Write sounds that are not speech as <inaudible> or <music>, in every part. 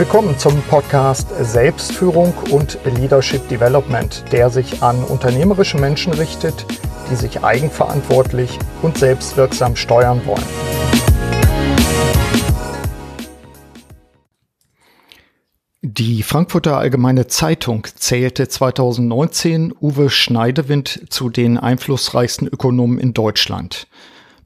Willkommen zum Podcast Selbstführung und Leadership Development, der sich an unternehmerische Menschen richtet, die sich eigenverantwortlich und selbstwirksam steuern wollen. Die Frankfurter Allgemeine Zeitung zählte 2019 Uwe Schneidewind zu den einflussreichsten Ökonomen in Deutschland.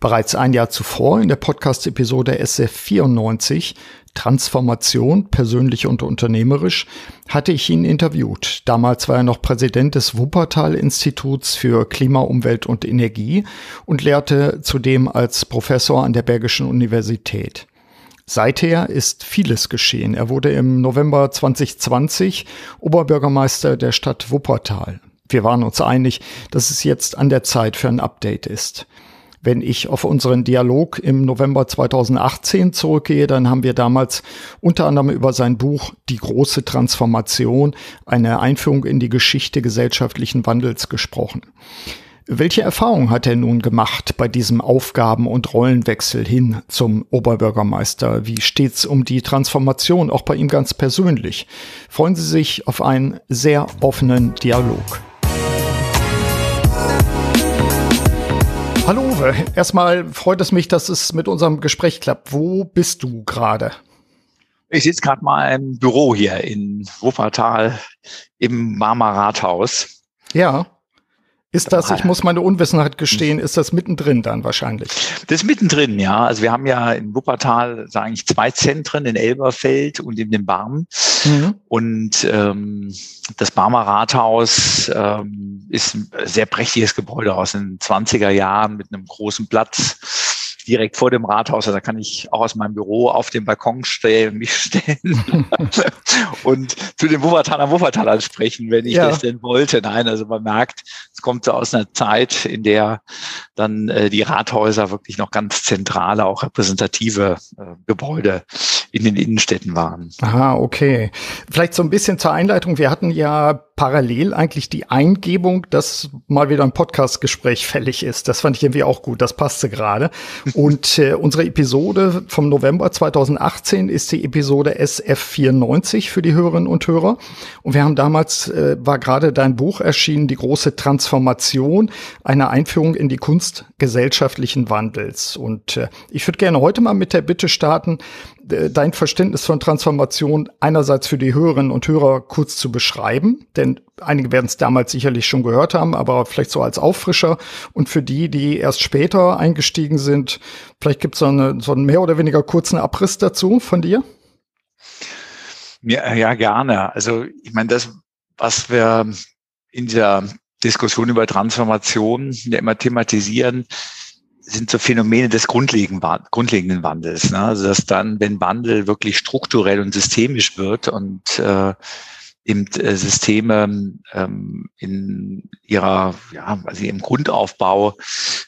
Bereits ein Jahr zuvor in der Podcast-Episode SF94 Transformation, persönlich und unternehmerisch, hatte ich ihn interviewt. Damals war er noch Präsident des Wuppertal-Instituts für Klima, Umwelt und Energie und lehrte zudem als Professor an der Bergischen Universität. Seither ist vieles geschehen. Er wurde im November 2020 Oberbürgermeister der Stadt Wuppertal. Wir waren uns einig, dass es jetzt an der Zeit für ein Update ist. Wenn ich auf unseren Dialog im November 2018 zurückgehe, dann haben wir damals unter anderem über sein Buch Die große Transformation, eine Einführung in die Geschichte gesellschaftlichen Wandels gesprochen. Welche Erfahrungen hat er nun gemacht bei diesem Aufgaben- und Rollenwechsel hin zum Oberbürgermeister? Wie steht's um die Transformation auch bei ihm ganz persönlich? Freuen Sie sich auf einen sehr offenen Dialog. Hallo Uwe, erstmal freut es mich, dass es mit unserem Gespräch klappt. Wo bist du gerade? Ich sitze gerade mal im Büro hier in Wuppertal im Marmar Rathaus. Ja. Ist das, ich muss meine Unwissenheit gestehen, ist das mittendrin dann wahrscheinlich? Das ist mittendrin, ja. Also wir haben ja in Wuppertal sage ich zwei Zentren, in Elberfeld und in dem Barm. Mhm. Und ähm, das Barmer Rathaus ähm, ist ein sehr prächtiges Gebäude aus den 20er Jahren mit einem großen Platz direkt vor dem Rathaus. Also da kann ich auch aus meinem Büro auf den Balkon <laughs> stellen, mich <laughs> stellen und zu den Wuppertaler Wuppertalern sprechen, wenn ich ja. das denn wollte. Nein, also man merkt, es kommt so aus einer Zeit, in der dann äh, die Rathäuser wirklich noch ganz zentrale, auch repräsentative äh, Gebäude in den Innenstädten waren. Aha, okay. Vielleicht so ein bisschen zur Einleitung. Wir hatten ja parallel eigentlich die Eingebung, dass mal wieder ein Podcastgespräch <laughs> fällig ist. Das fand ich irgendwie auch gut. Das passte gerade. Und äh, unsere Episode vom November 2018 ist die Episode SF94 für die Hörerinnen und Hörer. Und wir haben damals, äh, war gerade dein Buch erschienen, die große Transformation, eine Einführung in die Kunst gesellschaftlichen Wandels. Und äh, ich würde gerne heute mal mit der Bitte starten, dein Verständnis von Transformation einerseits für die Hörerinnen und Hörer kurz zu beschreiben, denn einige werden es damals sicherlich schon gehört haben, aber vielleicht so als Auffrischer und für die, die erst später eingestiegen sind, vielleicht gibt es so, eine, so einen mehr oder weniger kurzen Abriss dazu von dir? Ja, ja, gerne. Also ich meine, das, was wir in dieser Diskussion über Transformation ja immer thematisieren, sind so Phänomene des grundlegenden Wandels. Ne? Also dass dann, wenn Wandel wirklich strukturell und systemisch wird und äh, eben äh, Systeme ähm, in ihrer, ja, also im Grundaufbau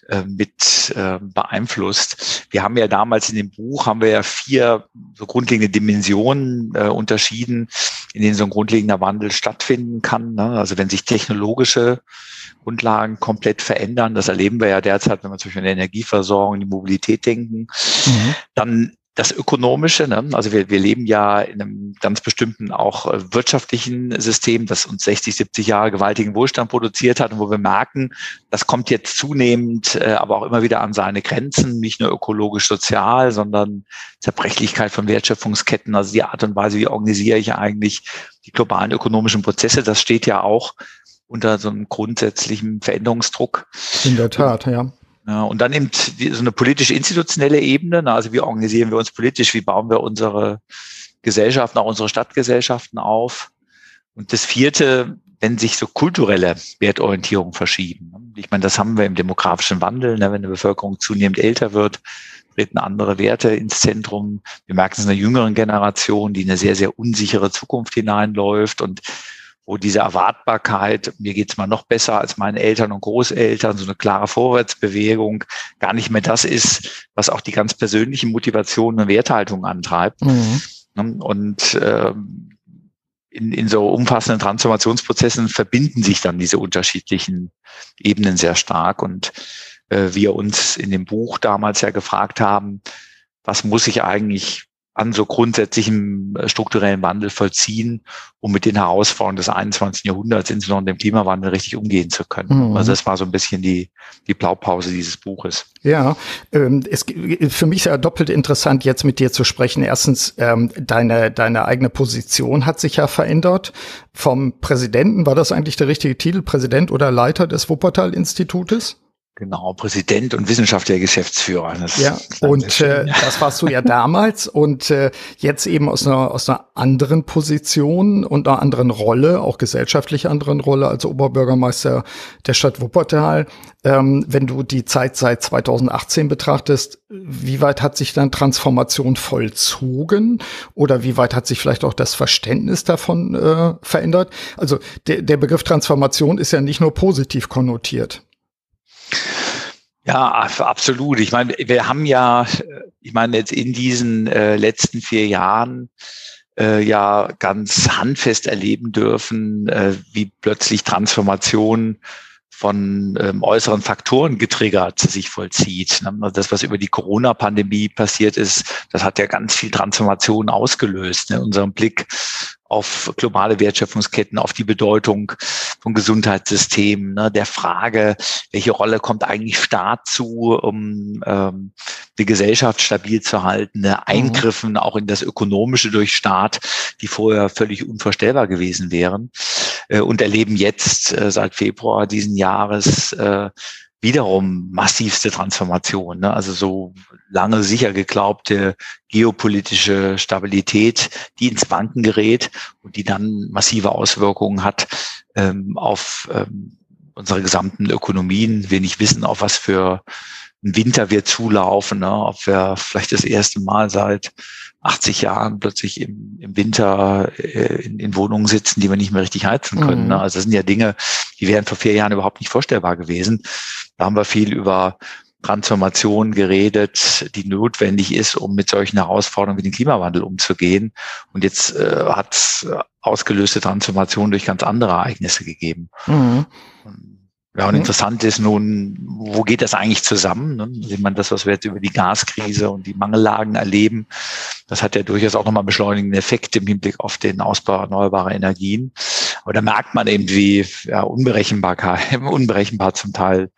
äh, mit äh, beeinflusst. Wir haben ja damals in dem Buch haben wir ja vier so grundlegende Dimensionen äh, unterschieden, in denen so ein grundlegender Wandel stattfinden kann. Ne? Also wenn sich technologische Grundlagen komplett verändern. Das erleben wir ja derzeit, wenn wir zum Beispiel an die Energieversorgung, die Mobilität denken. Mhm. Dann das Ökonomische, ne? also wir, wir leben ja in einem ganz bestimmten auch äh, wirtschaftlichen System, das uns 60, 70 Jahre gewaltigen Wohlstand produziert hat und wo wir merken, das kommt jetzt zunehmend, äh, aber auch immer wieder an seine Grenzen, nicht nur ökologisch, sozial, sondern Zerbrechlichkeit von Wertschöpfungsketten, also die Art und Weise, wie organisiere ich eigentlich die globalen ökonomischen Prozesse, das steht ja auch unter so einem grundsätzlichen Veränderungsdruck. In der Tat, ja. Ja, und dann eben so eine politisch-institutionelle Ebene. Also wie organisieren wir uns politisch? Wie bauen wir unsere Gesellschaften, auch unsere Stadtgesellschaften auf? Und das vierte, wenn sich so kulturelle Wertorientierungen verschieben. Ich meine, das haben wir im demografischen Wandel. Ne? Wenn die Bevölkerung zunehmend älter wird, treten andere Werte ins Zentrum. Wir merken es in der jüngeren Generation, die eine sehr, sehr unsichere Zukunft hineinläuft und wo diese Erwartbarkeit, mir geht's mal noch besser als meinen Eltern und Großeltern, so eine klare Vorwärtsbewegung, gar nicht mehr das ist, was auch die ganz persönlichen Motivationen und Werthaltungen antreibt. Mhm. Ne? Und ähm, in, in so umfassenden Transformationsprozessen verbinden sich dann diese unterschiedlichen Ebenen sehr stark. Und äh, wir uns in dem Buch damals ja gefragt haben, was muss ich eigentlich an so grundsätzlichem äh, strukturellen Wandel vollziehen, um mit den Herausforderungen des 21. Jahrhunderts, insbesondere dem Klimawandel, richtig umgehen zu können. Mhm. Also das war so ein bisschen die, die Blaupause dieses Buches. Ja, ähm, es, für mich ist ja doppelt interessant, jetzt mit dir zu sprechen. Erstens, ähm, deine, deine eigene Position hat sich ja verändert. Vom Präsidenten, war das eigentlich der richtige Titel, Präsident oder Leiter des Wuppertal-Institutes? Genau, Präsident und wissenschaftlicher Geschäftsführer. Das ja, und äh, das warst du ja damals und äh, jetzt eben aus einer, aus einer anderen Position und einer anderen Rolle, auch gesellschaftlich anderen Rolle als Oberbürgermeister der Stadt Wuppertal. Ähm, wenn du die Zeit seit 2018 betrachtest, wie weit hat sich dann Transformation vollzogen oder wie weit hat sich vielleicht auch das Verständnis davon äh, verändert? Also der, der Begriff Transformation ist ja nicht nur positiv konnotiert. Ja, absolut. Ich meine, wir haben ja, ich meine, jetzt in diesen äh, letzten vier Jahren äh, ja ganz handfest erleben dürfen, äh, wie plötzlich Transformation von ähm, äußeren Faktoren getriggert sich vollzieht. Ne? Also das, was über die Corona-Pandemie passiert ist, das hat ja ganz viel Transformation ausgelöst. Ne? Unserem Blick auf globale Wertschöpfungsketten, auf die Bedeutung von Gesundheitssystemen, ne, der Frage, welche Rolle kommt eigentlich Staat zu, um ähm, die Gesellschaft stabil zu halten, ne, mhm. Eingriffen mhm. auch in das Ökonomische durch Staat, die vorher völlig unvorstellbar gewesen wären äh, und erleben jetzt äh, seit Februar diesen Jahres äh, wiederum massivste Transformation. Ne? Also so lange sicher geglaubte geopolitische Stabilität, die ins Wanken gerät und die dann massive Auswirkungen hat ähm, auf ähm, unsere gesamten Ökonomien. Wir nicht wissen, auf was für ein Winter wir zulaufen, ne? ob wir vielleicht das erste Mal seit 80 Jahren plötzlich im, im Winter äh, in, in, Wohnungen sitzen, die wir nicht mehr richtig heizen können. Mhm. Ne? Also das sind ja Dinge, die wären vor vier Jahren überhaupt nicht vorstellbar gewesen. Da haben wir viel über Transformation geredet, die notwendig ist, um mit solchen Herausforderungen wie dem Klimawandel umzugehen. Und jetzt äh, hat ausgelöste Transformation durch ganz andere Ereignisse gegeben. Mhm. Ja, und mhm. interessant ist nun, wo geht das eigentlich zusammen? Ne? Sieht man das, was wir jetzt über die Gaskrise und die Mangellagen erleben, das hat ja durchaus auch nochmal beschleunigenden Effekt im Hinblick auf den Ausbau erneuerbarer Energien. Aber da merkt man eben, wie ja, Unberechenbarkeit, <laughs> unberechenbar zum Teil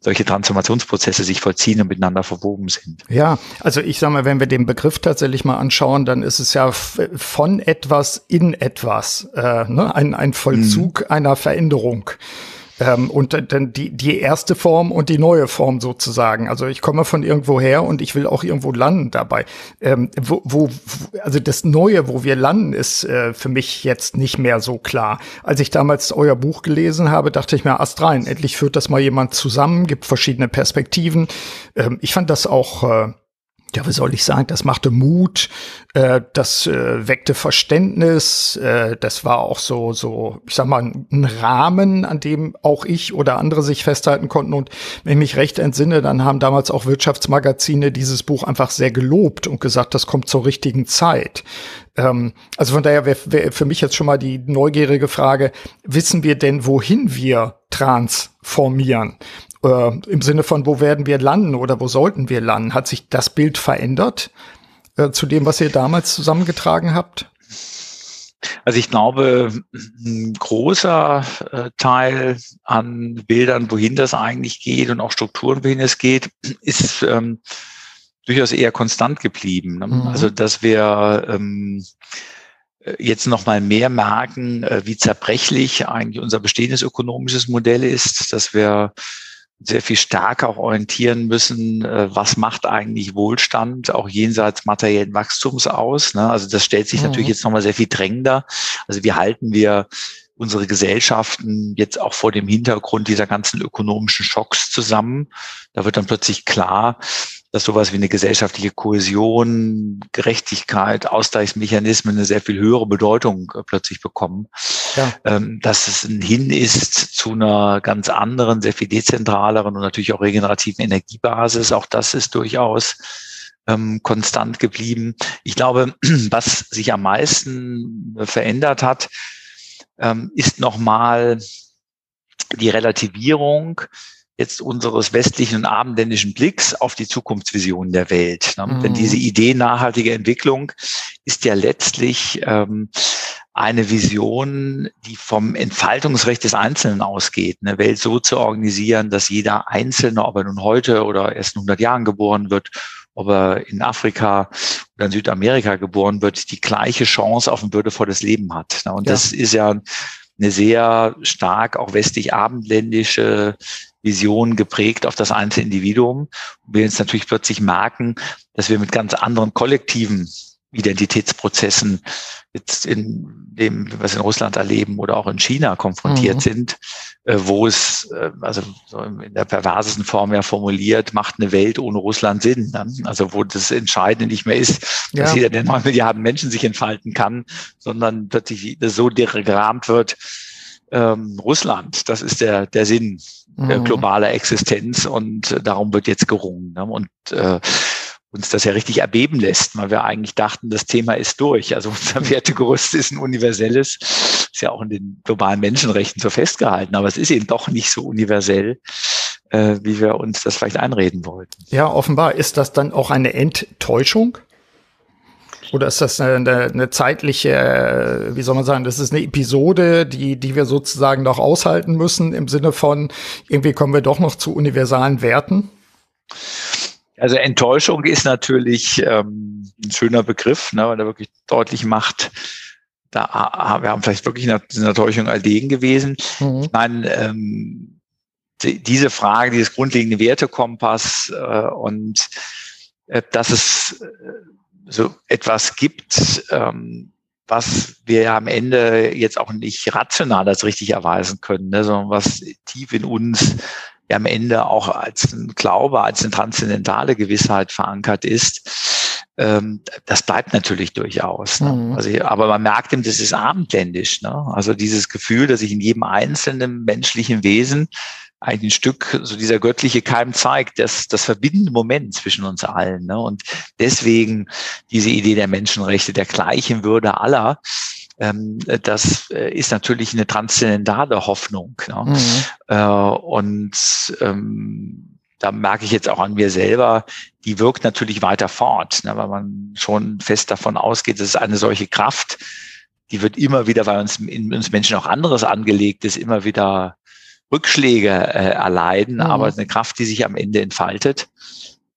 solche Transformationsprozesse sich vollziehen und miteinander verwoben sind. Ja, also ich sage mal, wenn wir den Begriff tatsächlich mal anschauen, dann ist es ja von etwas in etwas, äh, ne? ein, ein Vollzug mhm. einer Veränderung. Ähm, und dann die, die erste Form und die neue Form sozusagen. Also ich komme von irgendwo her und ich will auch irgendwo landen dabei. Ähm, wo, wo, also das Neue, wo wir landen, ist äh, für mich jetzt nicht mehr so klar. Als ich damals euer Buch gelesen habe, dachte ich mir, Ast rein, endlich führt das mal jemand zusammen, gibt verschiedene Perspektiven. Ähm, ich fand das auch äh, ja, wie soll ich sagen, das machte Mut, äh, das äh, weckte Verständnis, äh, das war auch so, so, ich sag mal, ein Rahmen, an dem auch ich oder andere sich festhalten konnten. Und wenn ich mich recht entsinne, dann haben damals auch Wirtschaftsmagazine dieses Buch einfach sehr gelobt und gesagt, das kommt zur richtigen Zeit. Ähm, also von daher wäre wär für mich jetzt schon mal die neugierige Frage, wissen wir denn, wohin wir transformieren? Äh, im Sinne von, wo werden wir landen oder wo sollten wir landen? Hat sich das Bild verändert äh, zu dem, was ihr damals zusammengetragen habt? Also ich glaube, ein großer äh, Teil an Bildern, wohin das eigentlich geht und auch Strukturen, wohin es geht, ist ähm, durchaus eher konstant geblieben. Ne? Mhm. Also dass wir ähm, jetzt noch mal mehr merken, äh, wie zerbrechlich eigentlich unser bestehendes ökonomisches Modell ist, dass wir sehr viel stärker auch orientieren müssen, äh, was macht eigentlich Wohlstand auch jenseits materiellen Wachstums aus. Ne? Also das stellt sich mhm. natürlich jetzt nochmal sehr viel drängender. Also wie halten wir unsere Gesellschaften jetzt auch vor dem Hintergrund dieser ganzen ökonomischen Schocks zusammen? Da wird dann plötzlich klar, dass sowas wie eine gesellschaftliche Kohäsion, Gerechtigkeit, Ausgleichsmechanismen eine sehr viel höhere Bedeutung äh, plötzlich bekommen. Ja. Ähm, dass es ein Hin ist zu einer ganz anderen, sehr viel dezentraleren und natürlich auch regenerativen Energiebasis. Auch das ist durchaus ähm, konstant geblieben. Ich glaube, <clears throat> was sich am meisten verändert hat, ähm, ist nochmal die Relativierung jetzt unseres westlichen und abendländischen Blicks auf die Zukunftsvisionen der Welt. Ne? Mhm. Denn diese Idee nachhaltiger Entwicklung ist ja letztlich ähm, eine Vision, die vom Entfaltungsrecht des Einzelnen ausgeht, eine Welt so zu organisieren, dass jeder Einzelne, ob er nun heute oder erst in 100 Jahren geboren wird, ob er in Afrika oder in Südamerika geboren wird, die gleiche Chance auf ein würdevolles Leben hat. Ne? Und ja. das ist ja eine sehr stark auch westlich-abendländische Vision geprägt auf das einzelne Individuum. Und wir jetzt natürlich plötzlich merken, dass wir mit ganz anderen kollektiven Identitätsprozessen jetzt in dem, was wir in Russland erleben oder auch in China konfrontiert mhm. sind, äh, wo es, äh, also so in der perversesten Form ja formuliert, macht eine Welt ohne Russland Sinn. Ne? Also wo das Entscheidende nicht mehr ist, ja. dass jeder der neun Milliarden Menschen sich entfalten kann, sondern plötzlich so diagrammt wird, ähm, Russland, das ist der, der Sinn mhm. globaler Existenz und äh, darum wird jetzt gerungen. Ne? Und äh, uns das ja richtig erbeben lässt, weil wir eigentlich dachten, das Thema ist durch. Also unser Wertegerüst ist ein universelles, ist ja auch in den globalen Menschenrechten so festgehalten, aber es ist eben doch nicht so universell, äh, wie wir uns das vielleicht einreden wollten. Ja, offenbar. Ist das dann auch eine Enttäuschung? Oder ist das eine, eine, eine zeitliche, wie soll man sagen, das ist eine Episode, die, die wir sozusagen noch aushalten müssen im Sinne von, irgendwie kommen wir doch noch zu universalen Werten? Also Enttäuschung ist natürlich ähm, ein schöner Begriff, ne, weil er wirklich deutlich macht, da wir haben vielleicht wirklich eine, eine Enttäuschung erlegen gewesen. Mhm. Ich meine, ähm, die, diese Frage, dieses grundlegende Wertekompass äh, und äh, dass es äh, so etwas gibt, ähm, was wir ja am Ende jetzt auch nicht rational als richtig erweisen können, ne, sondern was tief in uns ja am Ende auch als ein Glaube, als eine transzendentale Gewissheit verankert ist, ähm, das bleibt natürlich durchaus. Ne? Mhm. Also, aber man merkt eben, das ist abendländisch. Ne? Also dieses Gefühl, dass sich in jedem einzelnen menschlichen Wesen ein Stück so dieser göttliche Keim zeigt, das, das verbindende Moment zwischen uns allen. Ne? Und deswegen diese Idee der Menschenrechte, der gleichen Würde aller, ähm, das äh, ist natürlich eine transzendentale Hoffnung. Ne? Mhm. Äh, und ähm, da merke ich jetzt auch an mir selber, die wirkt natürlich weiter fort, ne, weil man schon fest davon ausgeht, dass es eine solche Kraft, die wird immer wieder, weil uns in uns Menschen auch anderes angelegt ist, immer wieder Rückschläge äh, erleiden, mhm. aber eine Kraft, die sich am Ende entfaltet.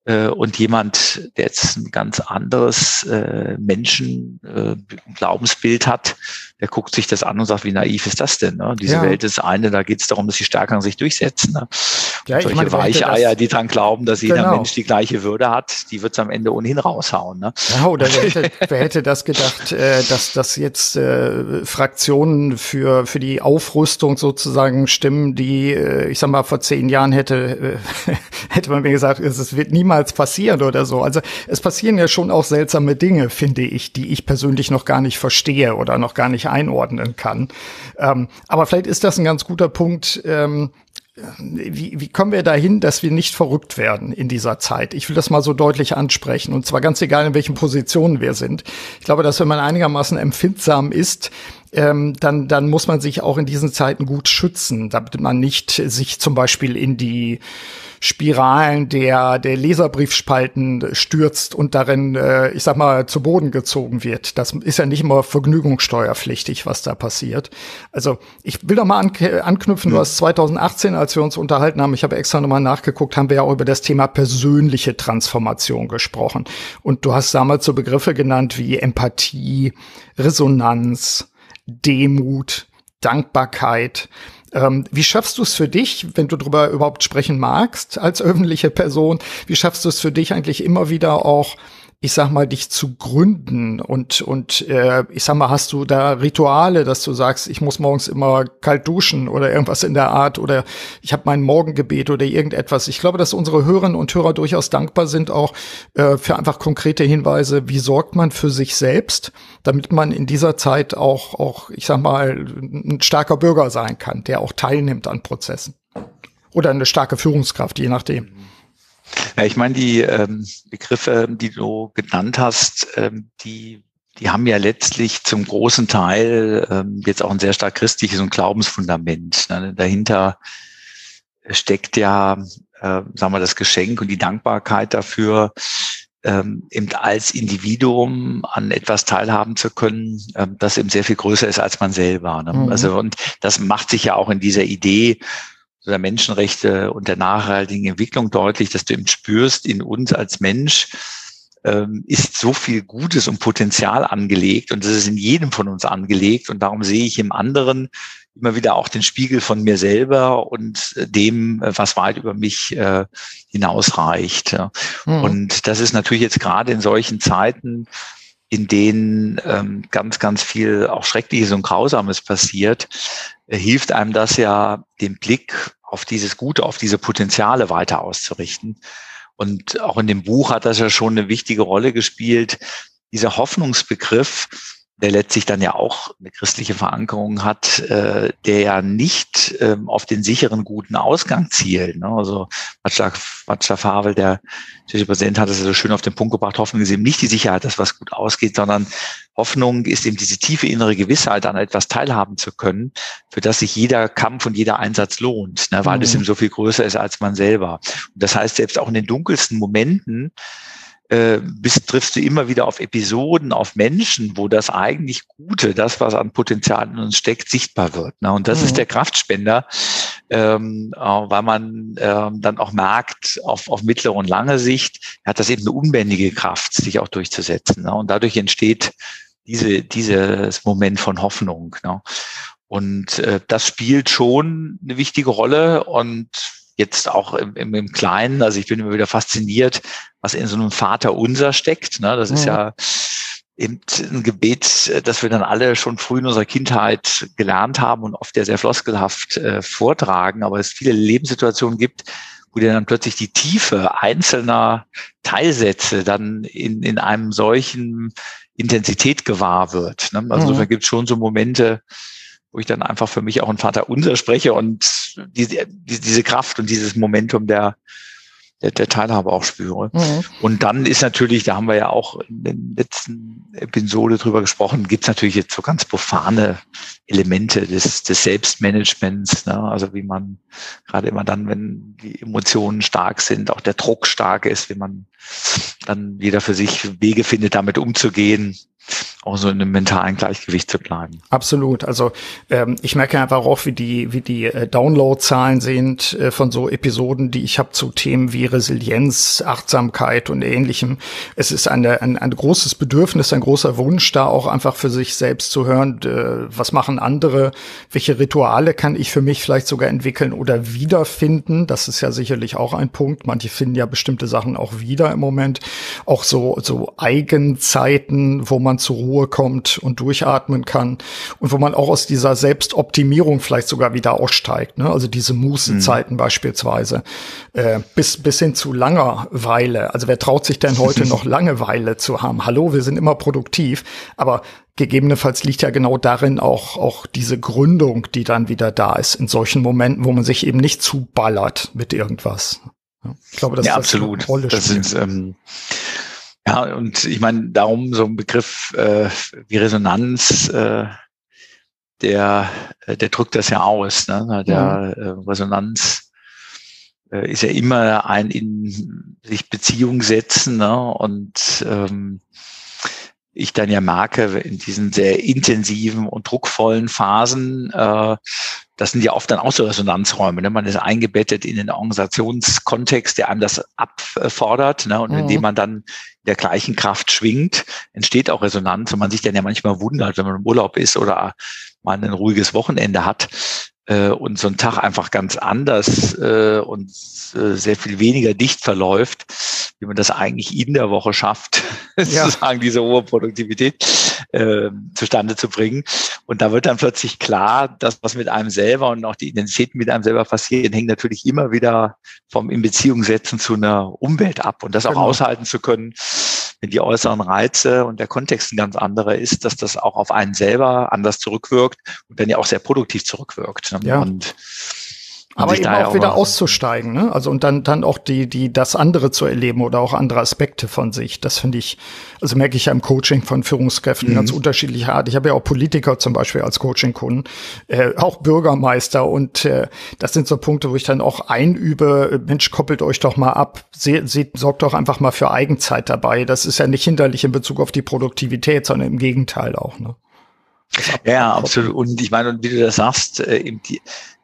Äh, und jemand, der jetzt ein ganz anderes äh, Menschen äh, Glaubensbild hat, der guckt sich das an und sagt, wie naiv ist das denn? Ne? Diese ja. Welt ist eine, da geht es darum, dass die Stärkeren sich durchsetzen. Ne? Ja, Solche meine, Weicheier, die dran glauben, dass jeder genau. Mensch die gleiche Würde hat, die wird es am Ende ohnehin raushauen. Ne? Ja, oder wer hätte, wer hätte das gedacht, äh, dass, dass jetzt äh, Fraktionen für, für die Aufrüstung sozusagen stimmen, die, äh, ich sag mal, vor zehn Jahren hätte, äh, <laughs> hätte man mir gesagt, es wird niemals passieren oder so. Also es passieren ja schon auch seltsame Dinge, finde ich, die ich persönlich noch gar nicht verstehe oder noch gar nicht einordnen kann. Ähm, aber vielleicht ist das ein ganz guter Punkt. Ähm, wie, wie kommen wir dahin, dass wir nicht verrückt werden in dieser Zeit? Ich will das mal so deutlich ansprechen und zwar ganz egal, in welchen Positionen wir sind. Ich glaube, dass wenn man einigermaßen empfindsam ist, ähm, dann, dann muss man sich auch in diesen Zeiten gut schützen, damit man nicht sich zum Beispiel in die Spiralen der, der Leserbriefspalten stürzt und darin, äh, ich sag mal, zu Boden gezogen wird. Das ist ja nicht immer vergnügungssteuerpflichtig, was da passiert. Also ich will doch mal an, anknüpfen, mhm. du hast 2018, als wir uns unterhalten haben, ich habe extra nochmal nachgeguckt, haben wir ja auch über das Thema persönliche Transformation gesprochen. Und du hast damals so Begriffe genannt wie Empathie, Resonanz, Demut, Dankbarkeit. Ähm, wie schaffst du es für dich, wenn du darüber überhaupt sprechen magst als <laughs> öffentliche Person? Wie schaffst du es für dich eigentlich immer wieder auch ich sag mal, dich zu gründen und, und äh, ich sag mal, hast du da Rituale, dass du sagst, ich muss morgens immer kalt duschen oder irgendwas in der Art oder ich habe mein Morgengebet oder irgendetwas. Ich glaube, dass unsere Hörerinnen und Hörer durchaus dankbar sind auch äh, für einfach konkrete Hinweise, wie sorgt man für sich selbst, damit man in dieser Zeit auch, auch, ich sag mal, ein starker Bürger sein kann, der auch teilnimmt an Prozessen. Oder eine starke Führungskraft, je nachdem. Ja, ich meine, die ähm, Begriffe, die du genannt hast, ähm, die, die haben ja letztlich zum großen Teil ähm, jetzt auch ein sehr stark christliches und Glaubensfundament. Ne? Dahinter steckt ja, äh, sagen wir, das Geschenk und die Dankbarkeit dafür, ähm, eben als Individuum an etwas teilhaben zu können, ähm, das eben sehr viel größer ist als man selber. Ne? Mhm. Also und das macht sich ja auch in dieser Idee der Menschenrechte und der nachhaltigen Entwicklung deutlich, dass du eben spürst, in uns als Mensch ähm, ist so viel Gutes und Potenzial angelegt und das ist in jedem von uns angelegt und darum sehe ich im anderen immer wieder auch den Spiegel von mir selber und äh, dem, äh, was weit über mich äh, hinausreicht. Mhm. Und das ist natürlich jetzt gerade in solchen Zeiten, in denen ähm, ganz, ganz viel auch Schreckliches und Grausames passiert, hilft einem das ja, den Blick auf dieses Gute, auf diese Potenziale weiter auszurichten. Und auch in dem Buch hat das ja schon eine wichtige Rolle gespielt. Dieser Hoffnungsbegriff, der letztlich dann ja auch eine christliche Verankerung hat, äh, der ja nicht ähm, auf den sicheren guten Ausgang zielt. Ne? Also Václav Havel, der tschechische Präsident, hat es so schön auf den Punkt gebracht, Hoffnung ist eben nicht die Sicherheit, dass was gut ausgeht, sondern Hoffnung ist eben diese tiefe innere Gewissheit, an etwas teilhaben zu können, für das sich jeder Kampf und jeder Einsatz lohnt, ne? weil mhm. es eben so viel größer ist als man selber. Und das heißt, selbst auch in den dunkelsten Momenten äh, bist, triffst du immer wieder auf Episoden, auf Menschen, wo das eigentlich Gute, das, was an Potenzial in uns steckt, sichtbar wird. Ne? Und das mhm. ist der Kraftspender, ähm, äh, weil man ähm, dann auch merkt, auf, auf mittlere und lange Sicht hat das eben eine unbändige Kraft, sich auch durchzusetzen. Ne? Und dadurch entsteht diese, dieses Moment von Hoffnung. Ne? Und äh, das spielt schon eine wichtige Rolle und jetzt auch im, im, im Kleinen, also ich bin immer wieder fasziniert, was in so einem Vater unser steckt. Ne? Das ist ja, ja eben ein Gebet, das wir dann alle schon früh in unserer Kindheit gelernt haben und oft ja sehr floskelhaft äh, vortragen, aber es viele Lebenssituationen gibt, wo dir dann plötzlich die Tiefe einzelner Teilsätze dann in, in einem solchen Intensität gewahr wird. Ne? Also mhm. da gibt es schon so Momente, wo ich dann einfach für mich auch ein Vater unser spreche und diese, diese Kraft und dieses Momentum der, der, der Teilhabe auch spüre. Mhm. Und dann ist natürlich, da haben wir ja auch in den letzten Episode drüber gesprochen, gibt es natürlich jetzt so ganz profane Elemente des, des Selbstmanagements, ne? also wie man gerade immer dann, wenn die Emotionen stark sind, auch der Druck stark ist, wie man dann jeder für sich Wege findet, damit umzugehen auch so in einem mentalen Gleichgewicht zu bleiben. Absolut. Also ähm, ich merke einfach auch, wie die, wie die äh, Downloadzahlen sind äh, von so Episoden, die ich habe zu Themen wie Resilienz, Achtsamkeit und ähnlichem. Es ist eine, ein, ein großes Bedürfnis, ein großer Wunsch, da auch einfach für sich selbst zu hören, äh, was machen andere, welche Rituale kann ich für mich vielleicht sogar entwickeln oder wiederfinden. Das ist ja sicherlich auch ein Punkt. Manche finden ja bestimmte Sachen auch wieder im Moment. Auch so, so Eigenzeiten, wo man zur Ruhe kommt und durchatmen kann und wo man auch aus dieser Selbstoptimierung vielleicht sogar wieder aussteigt. Ne? Also diese Mußenzeiten mhm. beispielsweise äh, bis bis hin zu Langeweile. Also wer traut sich denn heute <laughs> noch Langeweile zu haben? Hallo, wir sind immer produktiv, aber gegebenenfalls liegt ja genau darin auch, auch diese Gründung, die dann wieder da ist, in solchen Momenten, wo man sich eben nicht zuballert mit irgendwas. Ich glaube, das ja, ist absolut. Rolle das sind, ähm, ja, und ich meine, darum so ein Begriff äh, wie Resonanz, äh, der, der drückt das ja aus. Ne? Der mhm. äh, Resonanz äh, ist ja immer ein in sich Beziehung setzen ne? und ähm, ich dann ja merke, in diesen sehr intensiven und druckvollen Phasen, äh, das sind ja oft dann auch so Resonanzräume. Ne? Man ist eingebettet in den Organisationskontext, der einem das abfordert. Ne? Und mhm. indem man dann der gleichen Kraft schwingt, entsteht auch Resonanz. Und man sich dann ja manchmal wundert, wenn man im Urlaub ist oder mal ein ruhiges Wochenende hat, äh, und so ein Tag einfach ganz anders äh, und äh, sehr viel weniger dicht verläuft, wie man das eigentlich in der Woche schafft, <laughs> sozusagen diese hohe Produktivität äh, zustande zu bringen. Und da wird dann plötzlich klar, dass was mit einem selber und auch die Identitäten mit einem selber passieren, hängt natürlich immer wieder vom in Beziehung setzen zu einer Umwelt ab und das auch genau. aushalten zu können, wenn die äußeren Reize und der Kontext ein ganz anderer ist, dass das auch auf einen selber anders zurückwirkt und dann ja auch sehr produktiv zurückwirkt. Ne? Ja. Und Aber eben auch wieder auszusteigen, ne? Also und dann dann auch die die das andere zu erleben oder auch andere Aspekte von sich. Das finde ich, also merke ich ja im Coaching von Führungskräften mhm. ganz unterschiedlicher Art. Ich habe ja auch Politiker zum Beispiel als Coaching-Kunden, äh, auch Bürgermeister und äh, das sind so Punkte, wo ich dann auch einübe. Mensch, koppelt euch doch mal ab, seht, seht, sorgt doch einfach mal für Eigenzeit dabei. Das ist ja nicht hinderlich in Bezug auf die Produktivität, sondern im Gegenteil auch. Ne? Ja, absolut. Und ich meine, und wie du das sagst, äh, die,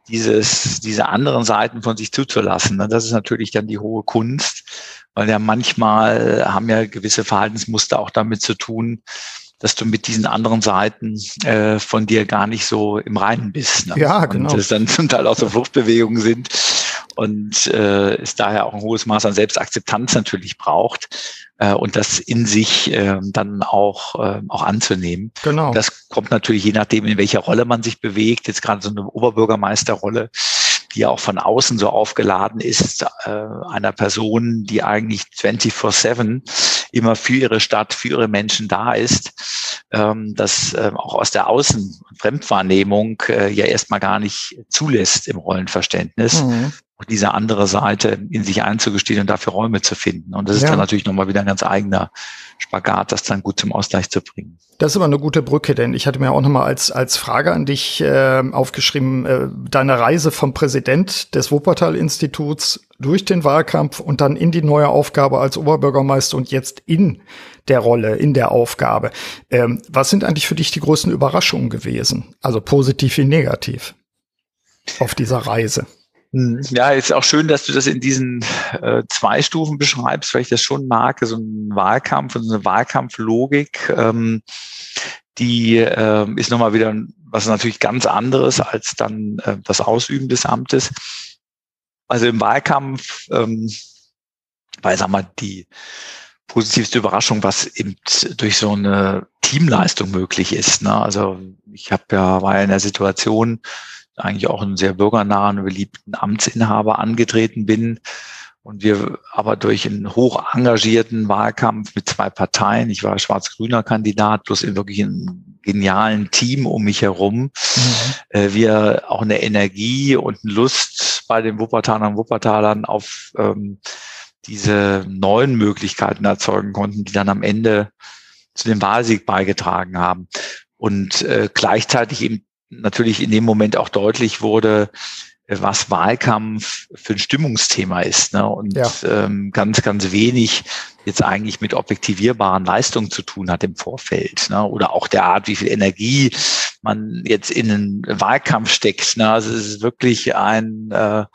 dieses, diese anderen Seiten von sich zuzulassen. Ne? Das ist natürlich dann die hohe Kunst, weil ja manchmal haben ja gewisse Verhaltensmuster auch damit zu tun, dass du mit diesen anderen Seiten äh, von dir gar nicht so im Reinen bist. Ne? Ja, genau. Und es dann zum Teil auch so Fluchtbewegungen sind und äh, es daher auch ein hohes Maß an Selbstakzeptanz natürlich braucht äh, und das in sich äh, dann auch, äh, auch anzunehmen. Genau. Das kommt natürlich je nachdem, in welcher Rolle man sich bewegt. Jetzt gerade so eine Oberbürgermeisterrolle, die ja auch von außen so aufgeladen ist, äh, einer Person, die eigentlich 24-7 immer für ihre Stadt, für ihre Menschen da ist, ähm, das äh, auch aus der Außen- Fremdwahrnehmung äh, ja erstmal gar nicht zulässt im Rollenverständnis. Mhm auch diese andere Seite in sich einzugestehen und dafür Räume zu finden. Und das ist ja. dann natürlich nochmal wieder ein ganz eigener Spagat, das dann gut zum Ausgleich zu bringen. Das ist aber eine gute Brücke, denn ich hatte mir auch nochmal als, als Frage an dich äh, aufgeschrieben, äh, deine Reise vom Präsident des Wuppertal-Instituts durch den Wahlkampf und dann in die neue Aufgabe als Oberbürgermeister und jetzt in der Rolle, in der Aufgabe. Ähm, was sind eigentlich für dich die größten Überraschungen gewesen? Also positiv wie negativ auf dieser Reise? Hm, ja, ist auch schön, dass du das in diesen äh, zwei Stufen beschreibst, weil ich das schon mag, so ein Wahlkampf und so eine Wahlkampflogik, ähm, die äh, ist nochmal wieder was natürlich ganz anderes als dann äh, das Ausüben des Amtes. Also im Wahlkampf, ähm, weil sag mal, die positivste Überraschung, was eben durch so eine Teamleistung möglich ist. Ne? Also ich habe ja war ja in der Situation, eigentlich auch einen sehr bürgernahen, beliebten Amtsinhaber angetreten bin. Und wir aber durch einen hoch engagierten Wahlkampf mit zwei Parteien, ich war schwarz-grüner Kandidat, plus in wirklich einem genialen Team um mich herum, mhm. äh, wir auch eine Energie und eine Lust bei den Wuppertalern und Wuppertalern auf ähm, diese neuen Möglichkeiten erzeugen konnten, die dann am Ende zu dem Wahlsieg beigetragen haben. Und äh, gleichzeitig eben natürlich in dem Moment auch deutlich wurde, was Wahlkampf für ein Stimmungsthema ist. Ne? Und ja. ähm, ganz, ganz wenig jetzt eigentlich mit objektivierbaren Leistungen zu tun hat im Vorfeld. Ne? Oder auch der Art, wie viel Energie man jetzt in einen Wahlkampf steckt. Ne? Also es ist wirklich ein, äh,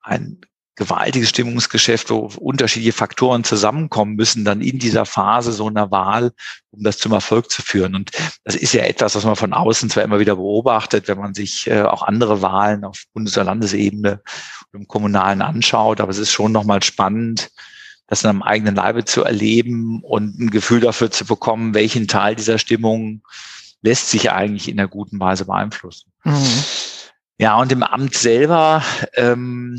ein gewaltiges Stimmungsgeschäft, wo unterschiedliche Faktoren zusammenkommen müssen, dann in dieser Phase so einer Wahl, um das zum Erfolg zu führen. Und das ist ja etwas, was man von außen zwar immer wieder beobachtet, wenn man sich äh, auch andere Wahlen auf Bundes- oder Landesebene und im Kommunalen anschaut, aber es ist schon nochmal spannend, das in einem eigenen Leibe zu erleben und ein Gefühl dafür zu bekommen, welchen Teil dieser Stimmung lässt sich eigentlich in einer guten Weise beeinflussen. Mhm. Ja, und im Amt selber, ähm,